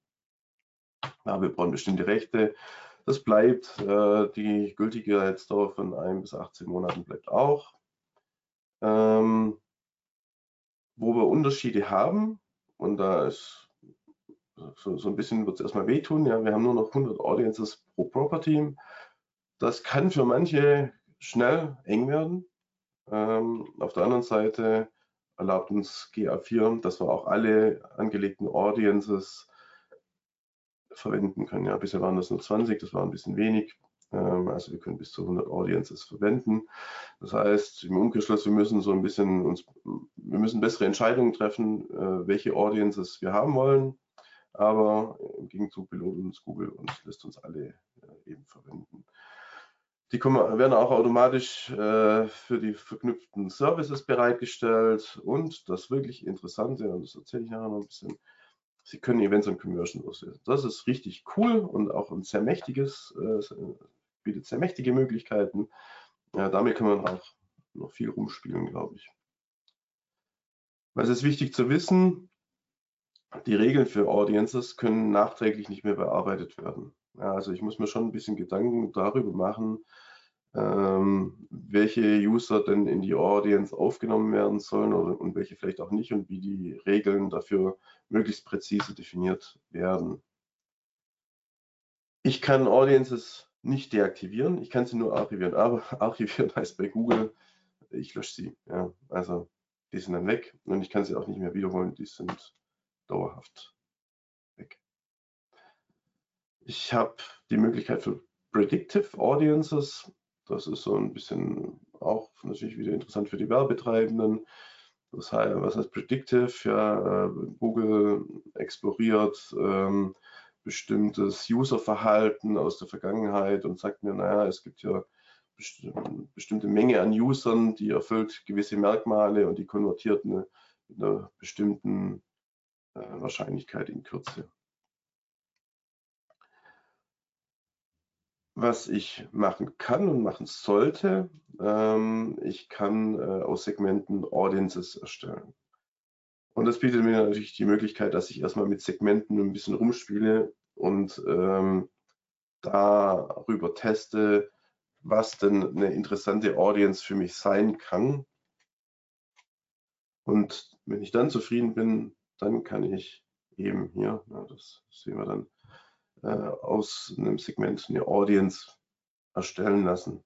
B: Ja, wir brauchen bestimmte Rechte. Das bleibt, äh, die Gültigkeitsdauer von 1 bis 18 Monaten bleibt auch. Ähm, wo wir Unterschiede haben, und da ist so, so ein bisschen wird es erstmal wehtun, ja, wir haben nur noch 100 Audiences pro Property. Das kann für manche schnell eng werden. Ähm, auf der anderen Seite erlaubt uns GA4, dass wir auch alle angelegten Audiences verwenden können. Ja, bisher waren das nur 20, das war ein bisschen wenig. Ähm, also wir können bis zu 100 Audiences verwenden. Das heißt, im Umkehrschluss, wir müssen so ein bisschen uns, wir müssen bessere Entscheidungen treffen, äh, welche Audiences wir haben wollen. Aber im Gegenzug belohnt uns Google und lässt uns alle äh, eben verwenden. Die werden auch automatisch äh, für die verknüpften Services bereitgestellt und das wirklich Interessante, und das erzähle ich nachher noch ein bisschen, Sie können Events und Conversion auslösen. Das ist richtig cool und auch ein sehr mächtiges, bietet sehr mächtige Möglichkeiten. Ja, damit kann man auch noch viel rumspielen, glaube ich. Was ist wichtig zu wissen? Die Regeln für Audiences können nachträglich nicht mehr bearbeitet werden. Ja, also ich muss mir schon ein bisschen Gedanken darüber machen, ähm, welche User denn in die Audience aufgenommen werden sollen oder, und welche vielleicht auch nicht und wie die Regeln dafür möglichst präzise definiert werden. Ich kann Audiences nicht deaktivieren, ich kann sie nur archivieren, aber [laughs] archivieren heißt bei Google, ich lösche sie. Ja, also die sind dann weg und ich kann sie auch nicht mehr wiederholen, die sind dauerhaft weg. Ich habe die Möglichkeit für Predictive Audiences. Das ist so ein bisschen auch natürlich wieder interessant für die Werbetreibenden. Das heißt, was heißt Predictive? Ja, äh, Google exploriert ähm, bestimmtes Userverhalten aus der Vergangenheit und sagt mir, naja, es gibt ja bestimmte Menge an Usern, die erfüllt gewisse Merkmale und die konvertiert eine, mit einer bestimmten äh, Wahrscheinlichkeit in Kürze. Was ich machen kann und machen sollte, ähm, ich kann äh, aus Segmenten Audiences erstellen. Und das bietet mir natürlich die Möglichkeit, dass ich erstmal mit Segmenten ein bisschen rumspiele und ähm, darüber teste, was denn eine interessante Audience für mich sein kann. Und wenn ich dann zufrieden bin, dann kann ich eben hier, na, das sehen wir dann, äh, aus einem Segment eine Audience erstellen lassen.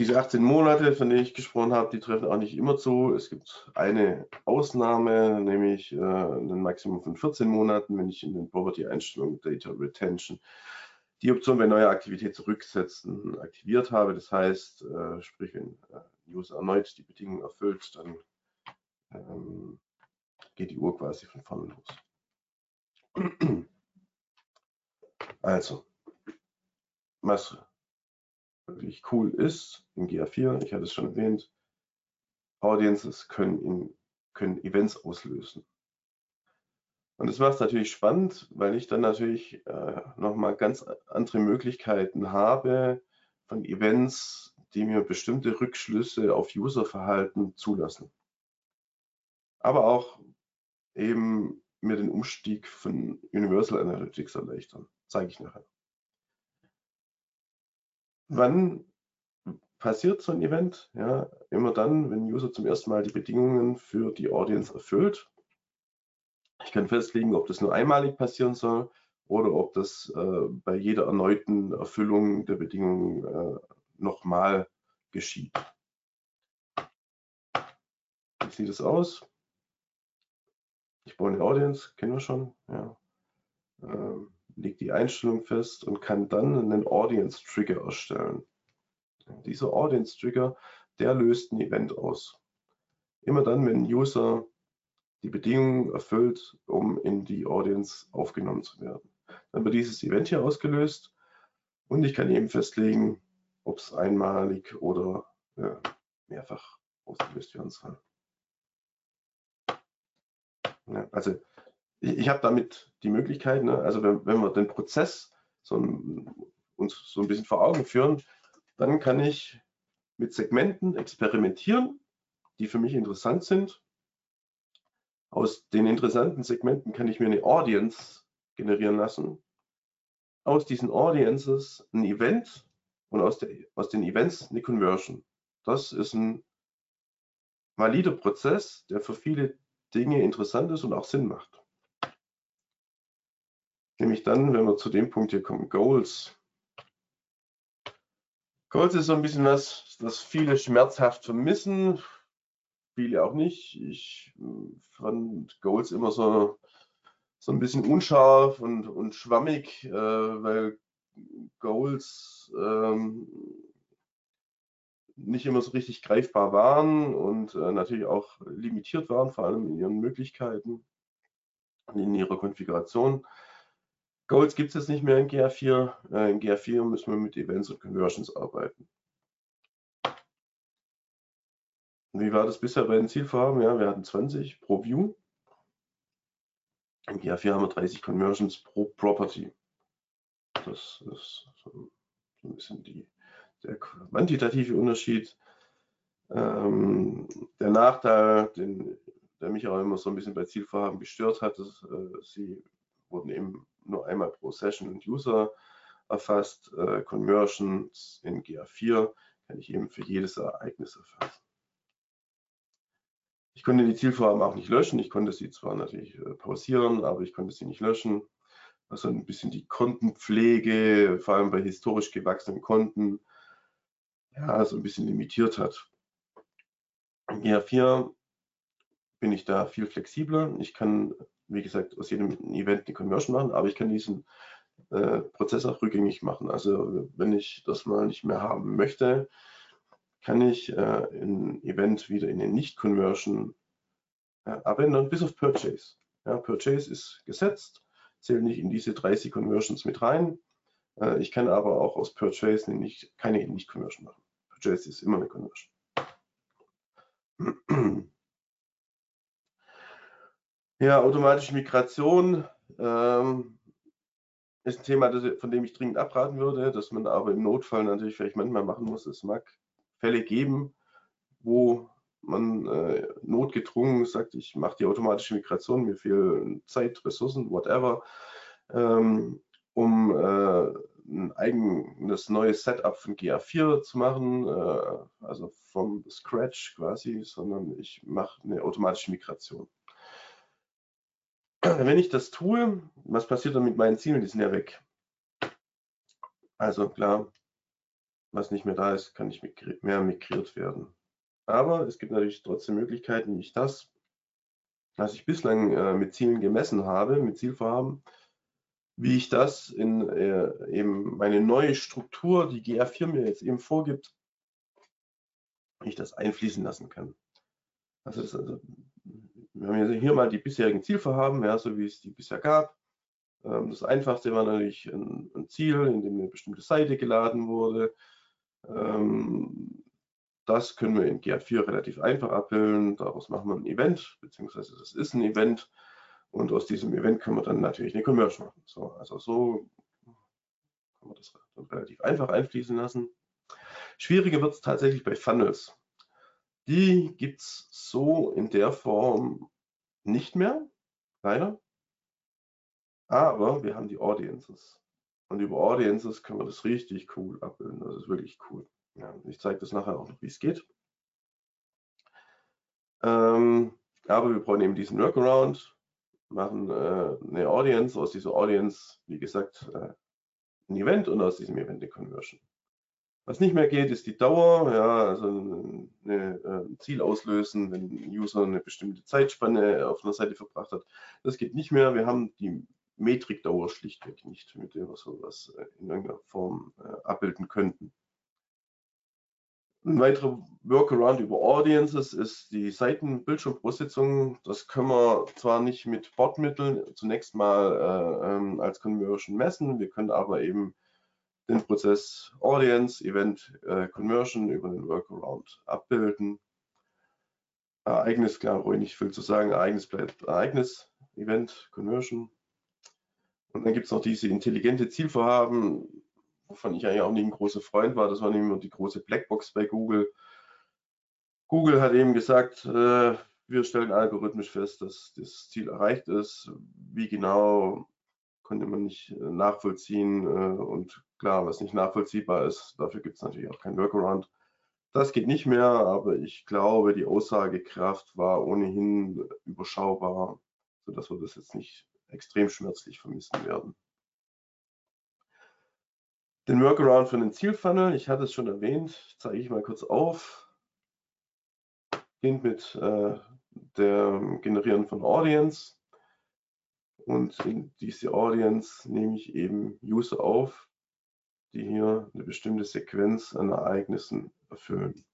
B: Diese 18 Monate, von denen ich gesprochen habe, die treffen auch nicht immer zu. Es gibt eine Ausnahme, nämlich äh, ein Maximum von 14 Monaten, wenn ich in den Property-Einstellungen Data Retention die Option bei neuer Aktivität zurücksetzen aktiviert habe. Das heißt, äh, sprich, wenn äh, User erneut die Bedingungen erfüllt, dann ähm, geht die Uhr quasi von vorne los. [clears throat] Also, was wirklich cool ist im GA4, ich hatte es schon erwähnt, Audiences können, in, können Events auslösen. Und das macht es natürlich spannend, weil ich dann natürlich äh, nochmal ganz andere Möglichkeiten habe von Events, die mir bestimmte Rückschlüsse auf Userverhalten zulassen aber auch eben mir den Umstieg von Universal Analytics erleichtern. Zeige ich nachher. Wann passiert so ein Event? Ja, immer dann, wenn ein User zum ersten Mal die Bedingungen für die Audience erfüllt. Ich kann festlegen, ob das nur einmalig passieren soll oder ob das äh, bei jeder erneuten Erfüllung der Bedingungen äh, nochmal geschieht. Wie sieht es aus? Ich baue eine Audience, kennen wir schon. Ja. Ähm, leg die Einstellung fest und kann dann einen Audience Trigger erstellen. Dieser Audience Trigger, der löst ein Event aus. Immer dann, wenn ein User die Bedingungen erfüllt, um in die Audience aufgenommen zu werden. Dann wird dieses Event hier ausgelöst und ich kann eben festlegen, ob es einmalig oder ja, mehrfach ausgelöst werden soll. Ja, also ich, habe damit die Möglichkeit, ne, also wenn, wenn wir den Prozess so ein, uns so ein bisschen vor Augen führen, dann kann ich mit Segmenten experimentieren, die für mich interessant sind. Aus den interessanten Segmenten kann ich mir eine Audience generieren lassen. Aus diesen Audiences ein Event und aus, der, aus den Events eine Conversion. Das ist ein valider Prozess, der für viele Dinge interessant ist und auch Sinn macht. Nämlich dann, wenn wir zu dem Punkt hier kommen, Goals. Goals ist so ein bisschen was, das viele schmerzhaft vermissen, viele auch nicht. Ich fand Goals immer so, so ein bisschen unscharf und, und schwammig, äh, weil Goals ähm, nicht immer so richtig greifbar waren und äh, natürlich auch limitiert waren, vor allem in ihren Möglichkeiten und in ihrer Konfiguration. Goals gibt es jetzt nicht mehr in GA4. Äh, in GA4 müssen wir mit Events und Conversions arbeiten. Wie war das bisher bei den Zielvorhaben? Ja, wir hatten 20 pro View. Im GA4 haben wir 30 Conversions pro Property. Das ist so ein bisschen die, der quantitative Unterschied. Ähm, der Nachteil, den, der mich auch immer so ein bisschen bei Zielvorhaben gestört hat, ist, äh, sie wurden eben nur einmal pro Session und User erfasst. Äh, Conversions in GA4 kann ich eben für jedes Ereignis erfassen. Ich konnte die Zielvorhaben auch nicht löschen. Ich konnte sie zwar natürlich äh, pausieren, aber ich konnte sie nicht löschen. Also ein bisschen die Kontenpflege, vor allem bei historisch gewachsenen Konten, ja, so ein bisschen limitiert hat. In GA4 bin ich da viel flexibler. Ich kann, wie gesagt, aus jedem Event eine Conversion machen, aber ich kann diesen äh, Prozess auch rückgängig machen. Also wenn ich das mal nicht mehr haben möchte, kann ich äh, ein Event wieder in den Nicht-Conversion äh, abändern, bis auf Purchase. Ja, Purchase ist gesetzt, zählt nicht in diese 30 Conversions mit rein. Äh, ich kann aber auch aus Purchase nicht, keine Nicht-Conversion machen. Purchase ist immer eine Conversion. Ja, automatische Migration ähm, ist ein Thema, das, von dem ich dringend abraten würde, dass man aber im Notfall natürlich vielleicht manchmal machen muss. Es mag Fälle geben, wo man äh, notgedrungen sagt, ich mache die automatische Migration, mir fehlen Zeit, Ressourcen, whatever, ähm, um äh, ein eigenes neues Setup von GA4 zu machen, äh, also vom Scratch quasi, sondern ich mache eine automatische Migration. Wenn ich das tue, was passiert dann mit meinen Zielen? Die sind ja weg. Also klar, was nicht mehr da ist, kann nicht mehr migriert werden. Aber es gibt natürlich trotzdem Möglichkeiten, wie ich das, was ich bislang äh, mit Zielen gemessen habe, mit Zielvorhaben, wie ich das in äh, eben meine neue Struktur, die GR4 mir jetzt eben vorgibt, wie ich das einfließen lassen kann. Also, das, also wir haben hier mal die bisherigen Zielvorhaben, ja, so wie es die bisher gab. Ähm, das einfachste war natürlich ein, ein, Ziel, in dem eine bestimmte Seite geladen wurde. Ähm, das können wir in GA4 relativ einfach abbilden. Daraus machen wir ein Event, beziehungsweise das ist ein Event. Und aus diesem Event können wir dann natürlich eine Conversion machen. So, also so kann man das relativ einfach einfließen lassen. Schwieriger wird es tatsächlich bei Funnels. Die gibt es so in der Form nicht mehr, leider. Aber wir haben die Audiences. Und über Audiences können wir das richtig cool abbilden. Das ist wirklich cool. Ja, ich zeige das nachher auch noch, wie es geht. Ähm, aber wir brauchen eben diesen Workaround, machen äh, eine Audience, aus dieser Audience, wie gesagt, äh, ein Event und aus diesem Event eine Conversion. Was nicht mehr geht, ist die Dauer, ja, also ein äh, Ziel auslösen, wenn ein User eine bestimmte Zeitspanne auf einer Seite verbracht hat. Das geht nicht mehr. Wir haben die Metrikdauer schlichtweg nicht, mit der wir sowas äh, in irgendeiner Form äh, abbilden könnten. Ein weiterer Workaround über Audiences ist die Seitenbildschirmprositzung. Das können wir zwar nicht mit Bordmitteln zunächst mal äh, ähm, als Conversion messen, wir können aber eben den Prozess Audience, Event, äh, Conversion über den Workaround abbilden. Ereignis, klar, ruhig nicht viel zu sagen. Ereignis bleibt Ereignis, Event, Conversion. Und dann gibt es noch diese intelligente Zielvorhaben, wovon ich eigentlich auch nicht ein großer Freund war. Das war nämlich immer die große Blackbox bei Google. Google hat eben gesagt, äh, wir stellen algorithmisch fest, dass das Ziel erreicht ist. Wie genau konnte man nicht äh, nachvollziehen. Äh, und klar, was nicht nachvollziehbar ist, dafür gibt es natürlich auch kein Workaround. Das geht nicht mehr, aber ich glaube, die Aussagekraft war ohnehin überschaubar, sodass wir das jetzt nicht extrem schmerzlich vermissen werden. Den Workaround für den Zielfunnel, ich hatte es schon erwähnt, zeige ich mal kurz auf. Beginnt mit äh, dem Generieren von Audience. Und in diese Audience nehme ich eben User auf, die hier eine bestimmte Sequenz an Ereignissen erfüllen.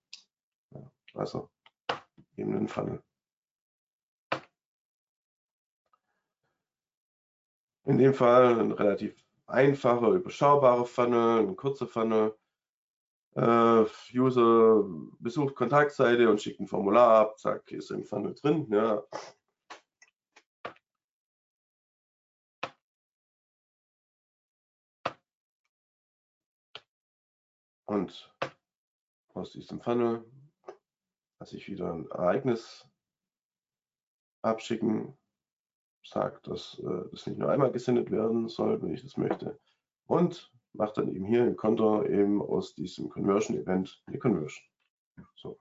B: Also eben einen Funnel. In dem Fall ein relativ einfacher, überschaubarer Funnel, ein kurzer Funnel. Äh, User besucht Kontaktseite und schickt ein Formular ab, zack, ist im Funnel drin. Ja. Und aus diesem Funnel lasse ich wieder ein Ereignis abschicken, sagt, dass äh, das nicht nur einmal gesendet werden soll, wenn ich das möchte, und mache dann eben hier im Konto eben aus diesem Conversion Event eine Conversion. So.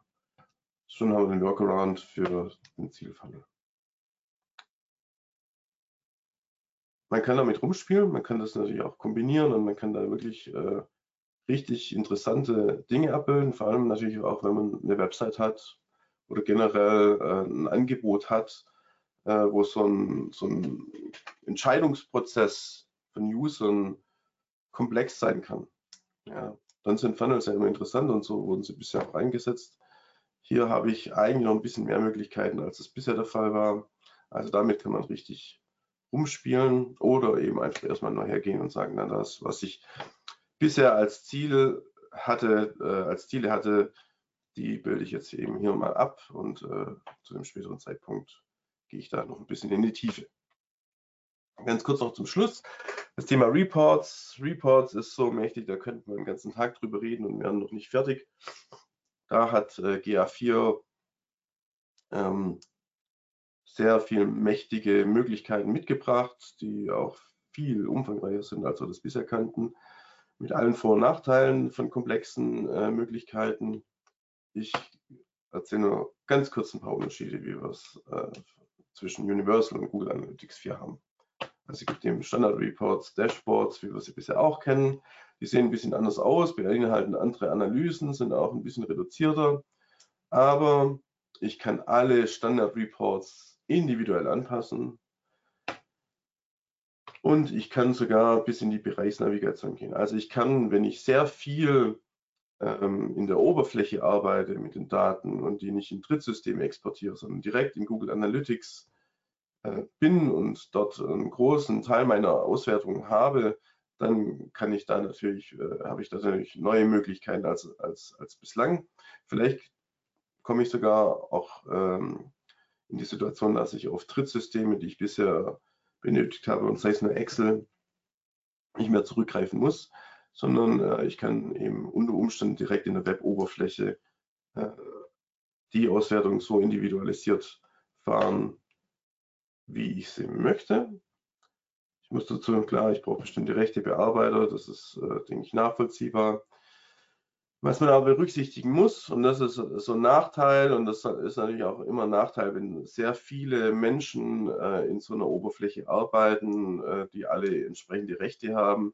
B: Schon haben wir den Workaround für den Zielfunnel. Man kann damit rumspielen, man kann das natürlich auch kombinieren und man kann da wirklich äh, richtig interessante Dinge abbilden, vor allem natürlich auch, wenn man eine Website hat oder generell äh, ein Angebot hat, äh, wo so ein, so ein Entscheidungsprozess von Usern komplex sein kann. Ja, dann sind Funnels ja immer interessant und so wurden sie bisher auch eingesetzt. Hier habe ich eigentlich noch ein bisschen mehr Möglichkeiten, als es bisher der Fall war. Also damit kann man richtig rumspielen oder eben einfach erstmal neu hergehen und sagen, na das, was ich bisher als Ziel hatte, äh, als Ziele hatte, die bilde ich jetzt eben hier mal ab und äh, zu einem späteren Zeitpunkt gehe ich da noch ein bisschen in die Tiefe. Ganz kurz noch zum Schluss. Das Thema Reports. Reports ist so mächtig, da könnten wir den ganzen Tag drüber reden und werden noch nicht fertig. Da hat äh, GA4 ähm, sehr viele mächtige Möglichkeiten mitgebracht, die auch viel umfangreicher sind, als wir das bisher kannten mit allen Vor- und Nachteilen von komplexen äh, Möglichkeiten. Ich erzähle nur ganz kurz ein paar Unterschiede, wie wir es äh, zwischen Universal und Google Analytics 4 haben. Also es gibt eben Standard Reports, Dashboards, wie wir sie bisher auch kennen. Die sehen ein bisschen anders aus, beinhalten andere Analysen, sind auch ein bisschen reduzierter. Aber ich kann alle Standard Reports individuell anpassen und ich kann sogar bis in die Bereichsnavigation gehen. Also ich kann, wenn ich sehr viel ähm, in der Oberfläche arbeite mit den Daten und die nicht in Drittsysteme exportiere, sondern direkt in Google Analytics äh, bin und dort einen großen Teil meiner Auswertung habe, dann kann ich da natürlich, äh, habe ich da natürlich neue Möglichkeiten als, als, als bislang. Vielleicht komme ich sogar auch ähm, in die Situation, dass ich auf Drittsysteme, die ich bisher benötigt habe und sei es nur Excel, nicht mehr zurückgreifen muss, sondern äh, ich kann eben unter Umständen direkt in der Web-Oberfläche äh, die Auswertung so individualisiert fahren, wie ich sie möchte. Ich muss dazu, klar, ich brauche bestimmte Rechte Bearbeiter, das ist, äh, denke ich, nachvollziehbar. Was man aber berücksichtigen muss, und das ist so ein Nachteil, und das ist natürlich auch immer ein Nachteil, wenn sehr viele Menschen äh, in so einer Oberfläche arbeiten, äh, die alle entsprechende Rechte haben.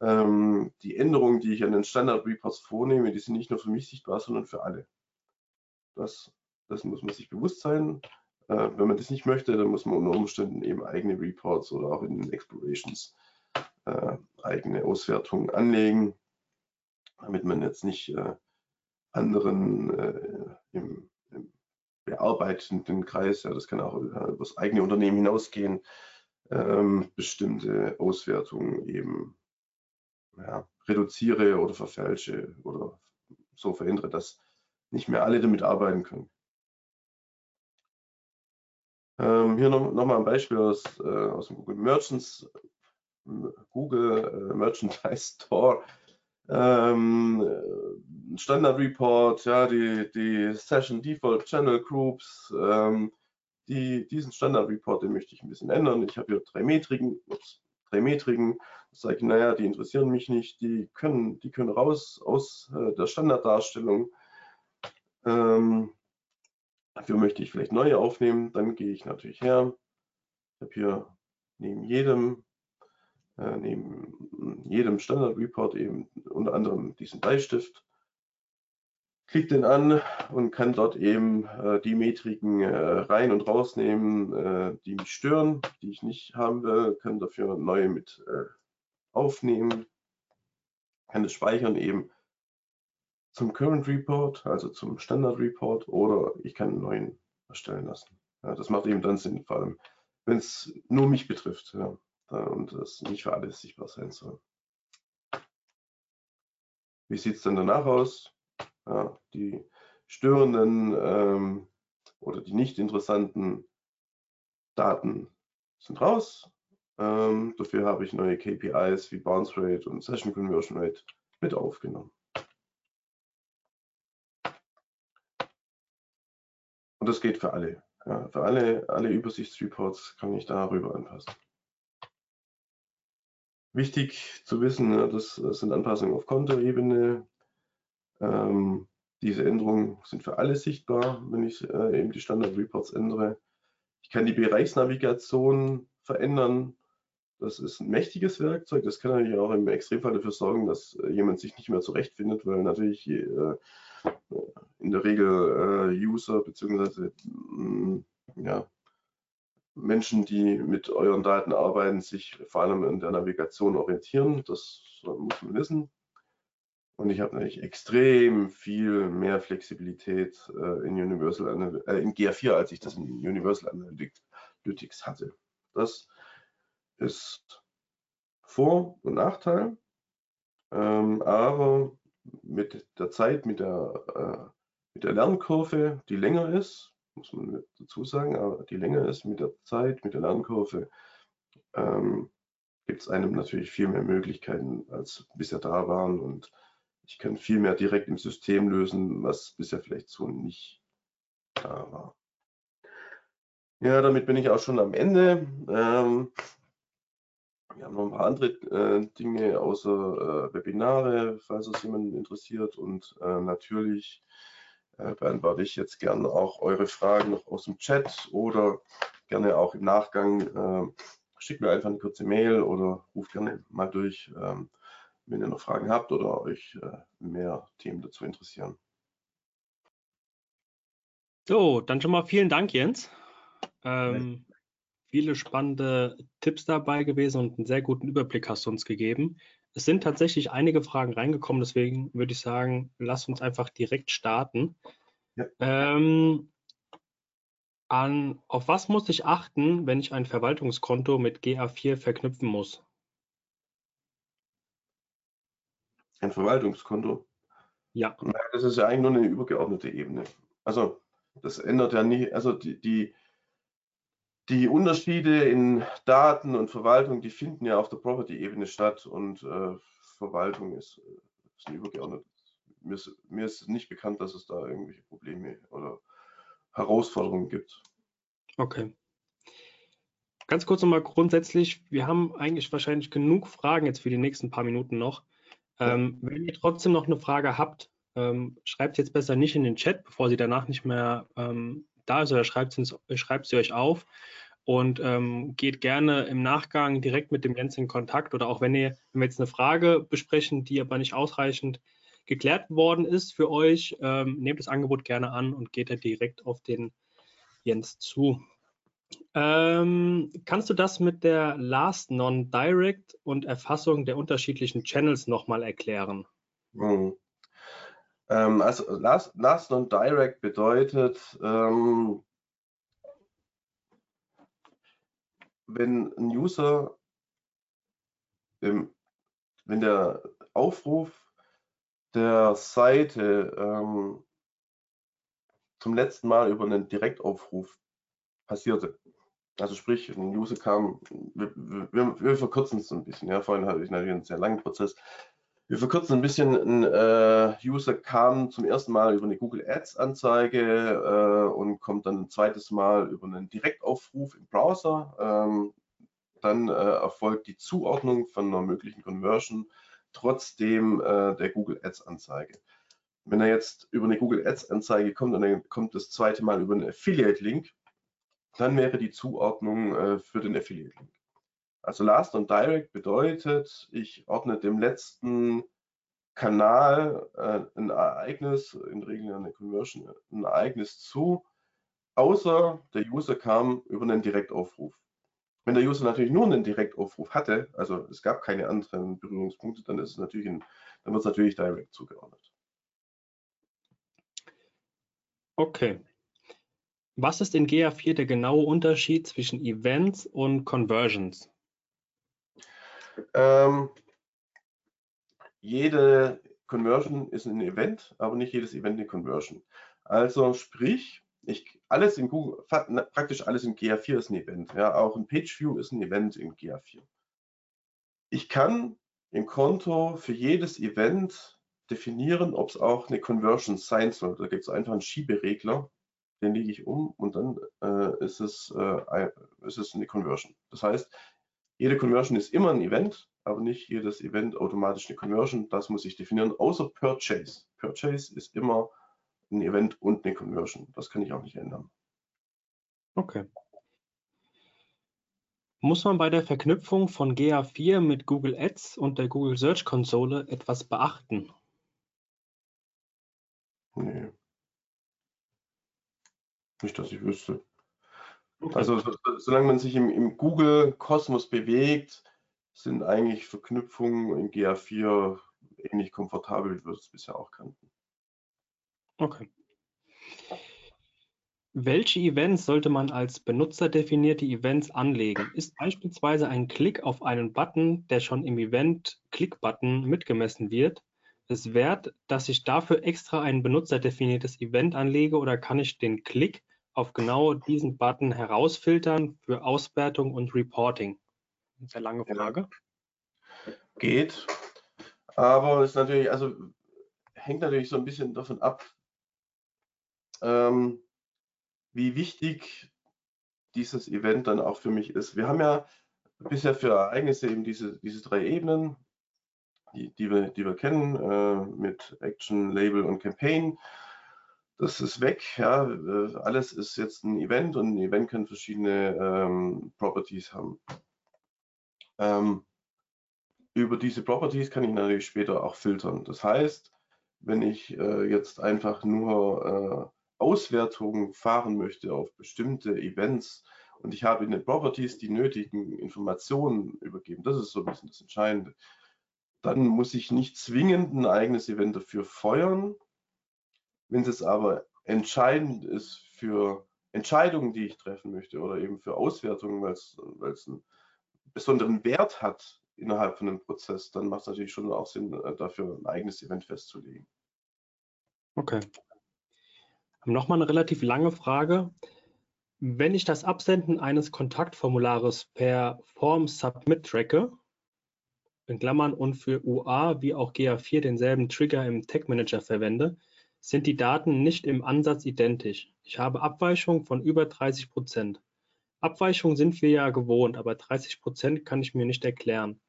B: Ähm, die Änderungen, die ich an den Standard Reports vornehme, die sind nicht nur für mich sichtbar, sondern für alle. Das, das muss man sich bewusst sein. Äh, wenn man das nicht möchte, dann muss man unter Umständen eben eigene Reports oder auch in den Explorations äh, eigene Auswertungen anlegen damit man jetzt nicht äh, anderen äh, im, im, bearbeitenden Kreis, ja, das kann auch über das eigene Unternehmen hinausgehen, ähm, bestimmte Auswertungen eben ja, reduziere oder verfälsche oder so verhindere, dass nicht mehr alle damit arbeiten können. Ähm, hier noch, noch, ein Beispiel aus, äh, aus dem Google Merchants Google äh, Merchandise Store ähm, Standard Report, ja, die, die Session Default Channel Groups, ähm, die, diesen Standard Report, den möchte ich ein bisschen ändern. Ich habe hier drei Metriken, ups, drei Metriken, sage ich, naja, die interessieren mich nicht, die können, die können raus aus äh, der Standarddarstellung. Ähm, dafür möchte ich vielleicht neue aufnehmen, dann gehe ich natürlich her. Ich habe hier neben jedem äh, neben jedem Standard Report eben unter anderem diesen Bleistift. Klick den an und kann dort eben äh, die Metriken äh, rein und rausnehmen, äh, die mich stören, die ich nicht haben will, kann dafür neue mit äh, aufnehmen, kann es speichern eben zum Current Report, also zum Standard Report, oder ich kann einen neuen erstellen lassen. Ja, das macht eben dann Sinn, vor allem wenn es nur mich betrifft. Ja und das nicht für alles sichtbar sein soll. Wie sieht es denn danach aus? Ja, die störenden ähm, oder die nicht interessanten Daten sind raus. Ähm, dafür habe ich neue KPIs wie Bounce Rate und Session Conversion Rate mit aufgenommen. Und das geht für alle. Ja, für alle, alle Übersichtsreports kann ich darüber anpassen. Wichtig zu wissen, das sind Anpassungen auf Kontoebene. Ähm, diese Änderungen sind für alle sichtbar, wenn ich äh, eben die Standard Reports ändere. Ich kann die Bereichsnavigation verändern. Das ist ein mächtiges Werkzeug. Das kann natürlich auch im Extremfall dafür sorgen, dass äh, jemand sich nicht mehr zurechtfindet, weil natürlich äh, in der Regel äh, User bzw. Mm, ja, Menschen, die mit euren Daten arbeiten, sich vor allem in der Navigation orientieren. Das muss man wissen. Und ich habe natürlich extrem viel mehr Flexibilität äh, in Universal äh, in GA4, als ich das in Universal Analytics hatte. Das ist Vor- und Nachteil. Ähm, aber mit der Zeit, mit der, äh, mit der Lernkurve, die länger ist, muss man dazu sagen, aber die länger ist mit der Zeit, mit der Lernkurve, ähm, gibt es einem natürlich viel mehr Möglichkeiten, als bisher da waren. Und ich kann viel mehr direkt im System lösen, was bisher vielleicht so nicht da war. Ja, damit bin ich auch schon am Ende. Ähm, wir haben noch ein paar andere äh, Dinge außer äh, Webinare, falls es jemanden interessiert. Und äh, natürlich beantworte ich jetzt gerne auch eure Fragen noch aus dem Chat oder gerne auch im Nachgang. Äh, schickt mir einfach eine kurze Mail oder ruft gerne mal durch, ähm, wenn ihr noch Fragen habt oder euch äh, mehr Themen dazu interessieren.
A: So, dann schon mal vielen Dank, Jens. Ähm. Viele spannende Tipps dabei gewesen und einen sehr guten Überblick hast du uns gegeben. Es sind tatsächlich einige Fragen reingekommen, deswegen würde ich sagen, lass uns einfach direkt starten. Ja. Ähm, an, auf was muss ich achten, wenn ich ein Verwaltungskonto mit GA4 verknüpfen muss?
B: Ein Verwaltungskonto?
A: Ja.
B: Das ist ja eigentlich nur eine übergeordnete Ebene. Also das ändert ja nie, also die, die die Unterschiede in Daten und Verwaltung, die finden ja auf der Property-Ebene statt und äh, Verwaltung ist, ist ein übergeordnetes. Mir ist, mir ist nicht bekannt, dass es da irgendwelche Probleme oder Herausforderungen gibt.
A: Okay. Ganz kurz nochmal grundsätzlich, wir haben eigentlich wahrscheinlich genug Fragen jetzt für die nächsten paar Minuten noch. Ähm, wenn ihr trotzdem noch eine Frage habt, ähm, schreibt jetzt besser nicht in den Chat, bevor sie danach nicht mehr ähm, da ist oder schreibt, sie euch auf und ähm, geht gerne im Nachgang direkt mit dem Jens in Kontakt oder auch wenn ihr, wenn wir jetzt eine Frage besprechen, die aber nicht ausreichend geklärt worden ist für euch, ähm, nehmt das Angebot gerne an und geht da direkt auf den Jens zu. Ähm, kannst du das mit der Last Non-Direct und Erfassung der unterschiedlichen Channels nochmal erklären?
B: Mhm. Ähm, also Last, Last Non-Direct bedeutet, ähm, wenn ein User, im, wenn der Aufruf der Seite ähm, zum letzten Mal über einen Direktaufruf passierte, Also sprich, ein User kam, wir, wir, wir verkürzen es ein bisschen. Ja, vorhin hatte ich natürlich einen sehr langen Prozess. Wir verkürzen ein bisschen. Ein äh, User kam zum ersten Mal über eine Google Ads Anzeige äh, und kommt dann ein zweites Mal über einen Direktaufruf im Browser. Ähm, dann äh, erfolgt die Zuordnung von einer möglichen Conversion trotzdem äh, der Google Ads Anzeige. Wenn er jetzt über eine Google Ads Anzeige kommt und dann kommt das zweite Mal über einen Affiliate Link, dann wäre die Zuordnung äh, für den Affiliate Link. Also Last on Direct bedeutet, ich ordne dem letzten Kanal äh, ein Ereignis, in der Regel eine Conversion, ein Ereignis zu, außer der User kam über einen Direktaufruf. Wenn der User natürlich nur einen Direktaufruf hatte, also es gab keine anderen Berührungspunkte, dann ist es natürlich ein, dann wird es natürlich Direct zugeordnet.
A: Okay. Was ist in GA4 der genaue Unterschied zwischen Events und Conversions?
B: Ähm, jede Conversion ist ein Event, aber nicht jedes Event eine Conversion. Also sprich, ich, alles in Google, praktisch alles in GA4 ist ein Event. Ja, auch ein Pageview ist ein Event in GA4. Ich kann im Konto für jedes Event definieren, ob es auch eine Conversion sein soll. Da gibt es einfach einen Schieberegler, den lege ich um und dann äh, ist, es, äh, ist es eine Conversion. Das heißt, jede Conversion ist immer ein Event, aber nicht jedes Event automatisch eine Conversion. Das muss ich definieren, außer Purchase. Purchase ist immer ein Event und eine Conversion. Das kann ich auch nicht ändern.
A: Okay. Muss man bei der Verknüpfung von GA4 mit Google Ads und der Google Search Konsole etwas beachten?
B: Nee. Nicht, dass ich wüsste. Also so, solange man sich im, im Google-Kosmos bewegt, sind eigentlich Verknüpfungen in GA4 ähnlich komfortabel, wie wir es bisher auch kannten.
A: Okay. Welche Events sollte man als benutzerdefinierte Events anlegen? Ist beispielsweise ein Klick auf einen Button, der schon im Event Klick-Button mitgemessen wird, es wert, dass ich dafür extra ein benutzerdefiniertes Event anlege oder kann ich den Klick auf genau diesen Button herausfiltern für Auswertung und Reporting? Sehr lange Frage.
B: Geht, aber ist natürlich, also hängt natürlich so ein bisschen davon ab, ähm, wie wichtig dieses Event dann auch für mich ist. Wir haben ja bisher für Ereignisse eben diese, diese drei Ebenen, die, die, wir, die wir kennen, äh, mit Action, Label und Campaign das ist weg. Ja, äh, alles ist jetzt ein Event und ein Event kann verschiedene ähm, Properties haben. Ähm, über diese Properties kann ich natürlich später auch filtern. Das heißt, wenn ich äh, jetzt einfach nur äh, Auswertungen fahren möchte auf bestimmte Events und ich habe in den Properties die nötigen Informationen übergeben, das ist so ein bisschen das Entscheidende, dann muss ich nicht zwingend ein eigenes Event dafür feuern, wenn es aber entscheidend ist für Entscheidungen, die ich treffen möchte oder eben für Auswertungen, weil es einen besonderen Wert hat innerhalb von einem Prozess, dann macht es natürlich schon auch Sinn, äh, dafür ein eigenes Event festzulegen.
A: Okay. Nochmal eine relativ lange Frage. Wenn ich das Absenden eines Kontaktformulares per Form Submit tracke, in Klammern und für UA wie auch GA4 denselben Trigger im Tag Manager verwende, sind die Daten nicht im Ansatz identisch. Ich habe Abweichungen von über 30 Prozent. Abweichungen sind wir ja gewohnt, aber 30 Prozent kann ich mir nicht erklären.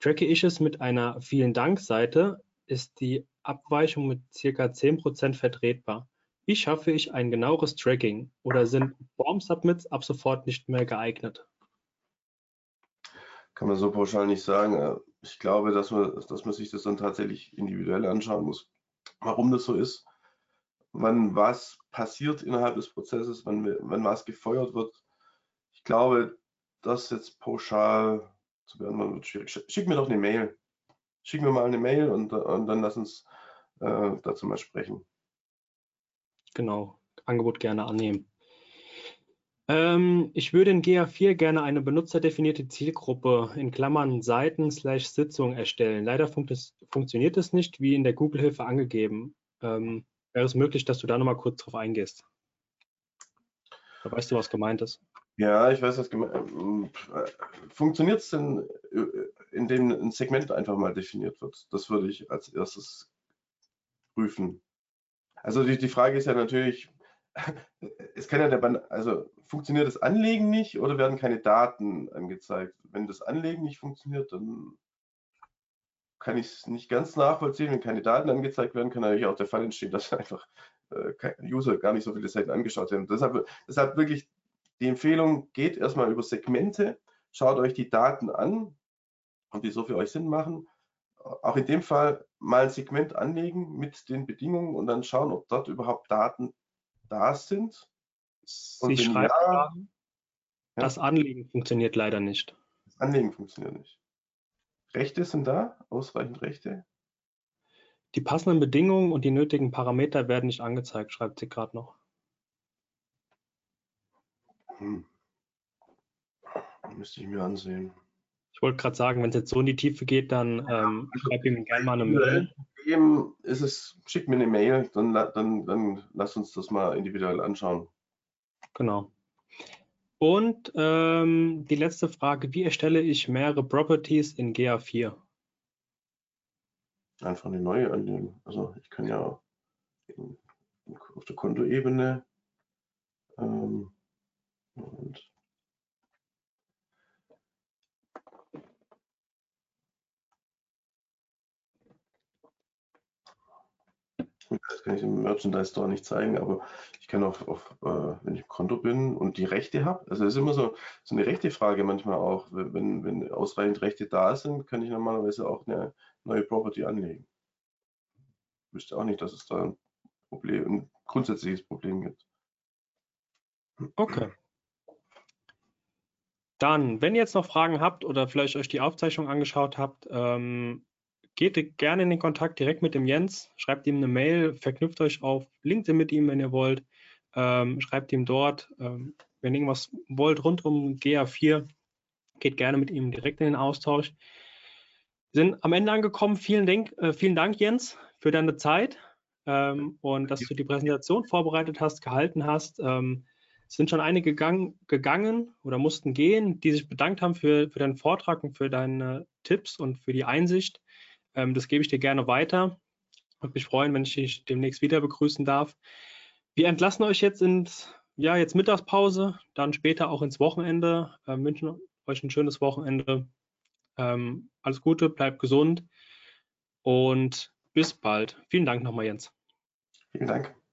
A: Tracke ich es mit einer Vielen-Dank-Seite, ist die Abweichung mit ca. 10 Prozent vertretbar. Wie schaffe ich ein genaueres Tracking oder sind Form-Submits ab sofort nicht mehr geeignet?
B: Kann man so pauschal nicht sagen. Ich glaube, dass man, dass man sich das dann tatsächlich individuell anschauen muss warum das so ist, wann was passiert innerhalb des Prozesses, wann, wann was gefeuert wird. Ich glaube, das jetzt pauschal zu beantworten wird schwierig. Schick mir doch eine Mail. Schick mir mal eine Mail und, und dann lass uns äh, dazu mal sprechen.
A: Genau, Angebot gerne annehmen. Ähm, ich würde in GA4 gerne eine benutzerdefinierte Zielgruppe in Klammern Seiten slash Sitzung erstellen. Leider funkt es, funktioniert es nicht, wie in der Google-Hilfe angegeben. Ähm, wäre es möglich, dass du da nochmal kurz drauf eingehst? Da weißt du, was gemeint ist.
B: Ja, ich weiß, was gemeint Funktioniert es denn, äh, indem ein Segment einfach mal definiert wird? Das würde ich als erstes prüfen. Also die, die Frage ist ja natürlich, es kann ja der, also funktioniert das Anlegen nicht oder werden keine Daten angezeigt? Wenn das Anlegen nicht funktioniert, dann kann ich es nicht ganz nachvollziehen. Wenn keine Daten angezeigt werden, kann natürlich auch der Fall entstehen, dass einfach äh, User gar nicht so viele Seiten angeschaut haben. Deshalb, deshalb wirklich die Empfehlung, geht erstmal über Segmente, schaut euch die Daten an, ob die so für euch Sinn machen. Auch in dem Fall mal ein Segment anlegen mit den Bedingungen und dann schauen, ob dort überhaupt Daten da sind.
A: Sie schreiben ja, das Anlegen funktioniert leider nicht.
B: Das Anlegen funktioniert nicht. Rechte sind da, ausreichend Rechte.
A: Die passenden Bedingungen und die nötigen Parameter werden nicht angezeigt, schreibt sie gerade noch.
B: Hm. Müsste ich mir ansehen.
A: Ich wollte gerade sagen, wenn es jetzt so in die Tiefe geht, dann ähm, schreib ihm gerne mal eine Mail.
B: Ist es, schick mir eine Mail, dann, dann, dann lass uns das mal individuell anschauen.
A: Genau. Und ähm, die letzte Frage, wie erstelle ich mehrere Properties in GA4?
B: Einfach eine neue anlegen. Also ich kann ja auf der Kontoebene ähm, und Das kann ich im Merchandise Store nicht zeigen, aber ich kann auch, auf, äh, wenn ich im Konto bin und die Rechte habe, also es ist immer so, so eine rechte Frage manchmal auch, wenn, wenn ausreichend Rechte da sind, kann ich normalerweise auch eine neue Property anlegen. Ich wüsste auch nicht, dass es da ein Problem, ein grundsätzliches Problem gibt.
A: Okay. Dann, wenn ihr jetzt noch Fragen habt oder vielleicht euch die Aufzeichnung angeschaut habt, ähm, geht gerne in den Kontakt direkt mit dem Jens, schreibt ihm eine Mail, verknüpft euch auf LinkedIn mit ihm, wenn ihr wollt, ähm, schreibt ihm dort, ähm, wenn ihr irgendwas wollt rund um GA4, geht gerne mit ihm direkt in den Austausch. Wir sind am Ende angekommen. Vielen Dank, äh, vielen Dank Jens, für deine Zeit ähm, und dass du die Präsentation vorbereitet hast, gehalten hast. Ähm, es sind schon einige gang, gegangen oder mussten gehen, die sich bedankt haben für, für deinen Vortrag und für deine Tipps und für die Einsicht. Ähm, das gebe ich dir gerne weiter. Würde mich freuen, wenn ich dich demnächst wieder begrüßen darf. Wir entlassen euch jetzt ins, ja, jetzt Mittagspause, dann später auch ins Wochenende. Ähm, wünschen euch ein schönes Wochenende. Ähm, alles Gute, bleibt gesund und bis bald. Vielen Dank nochmal, Jens.
B: Vielen Dank.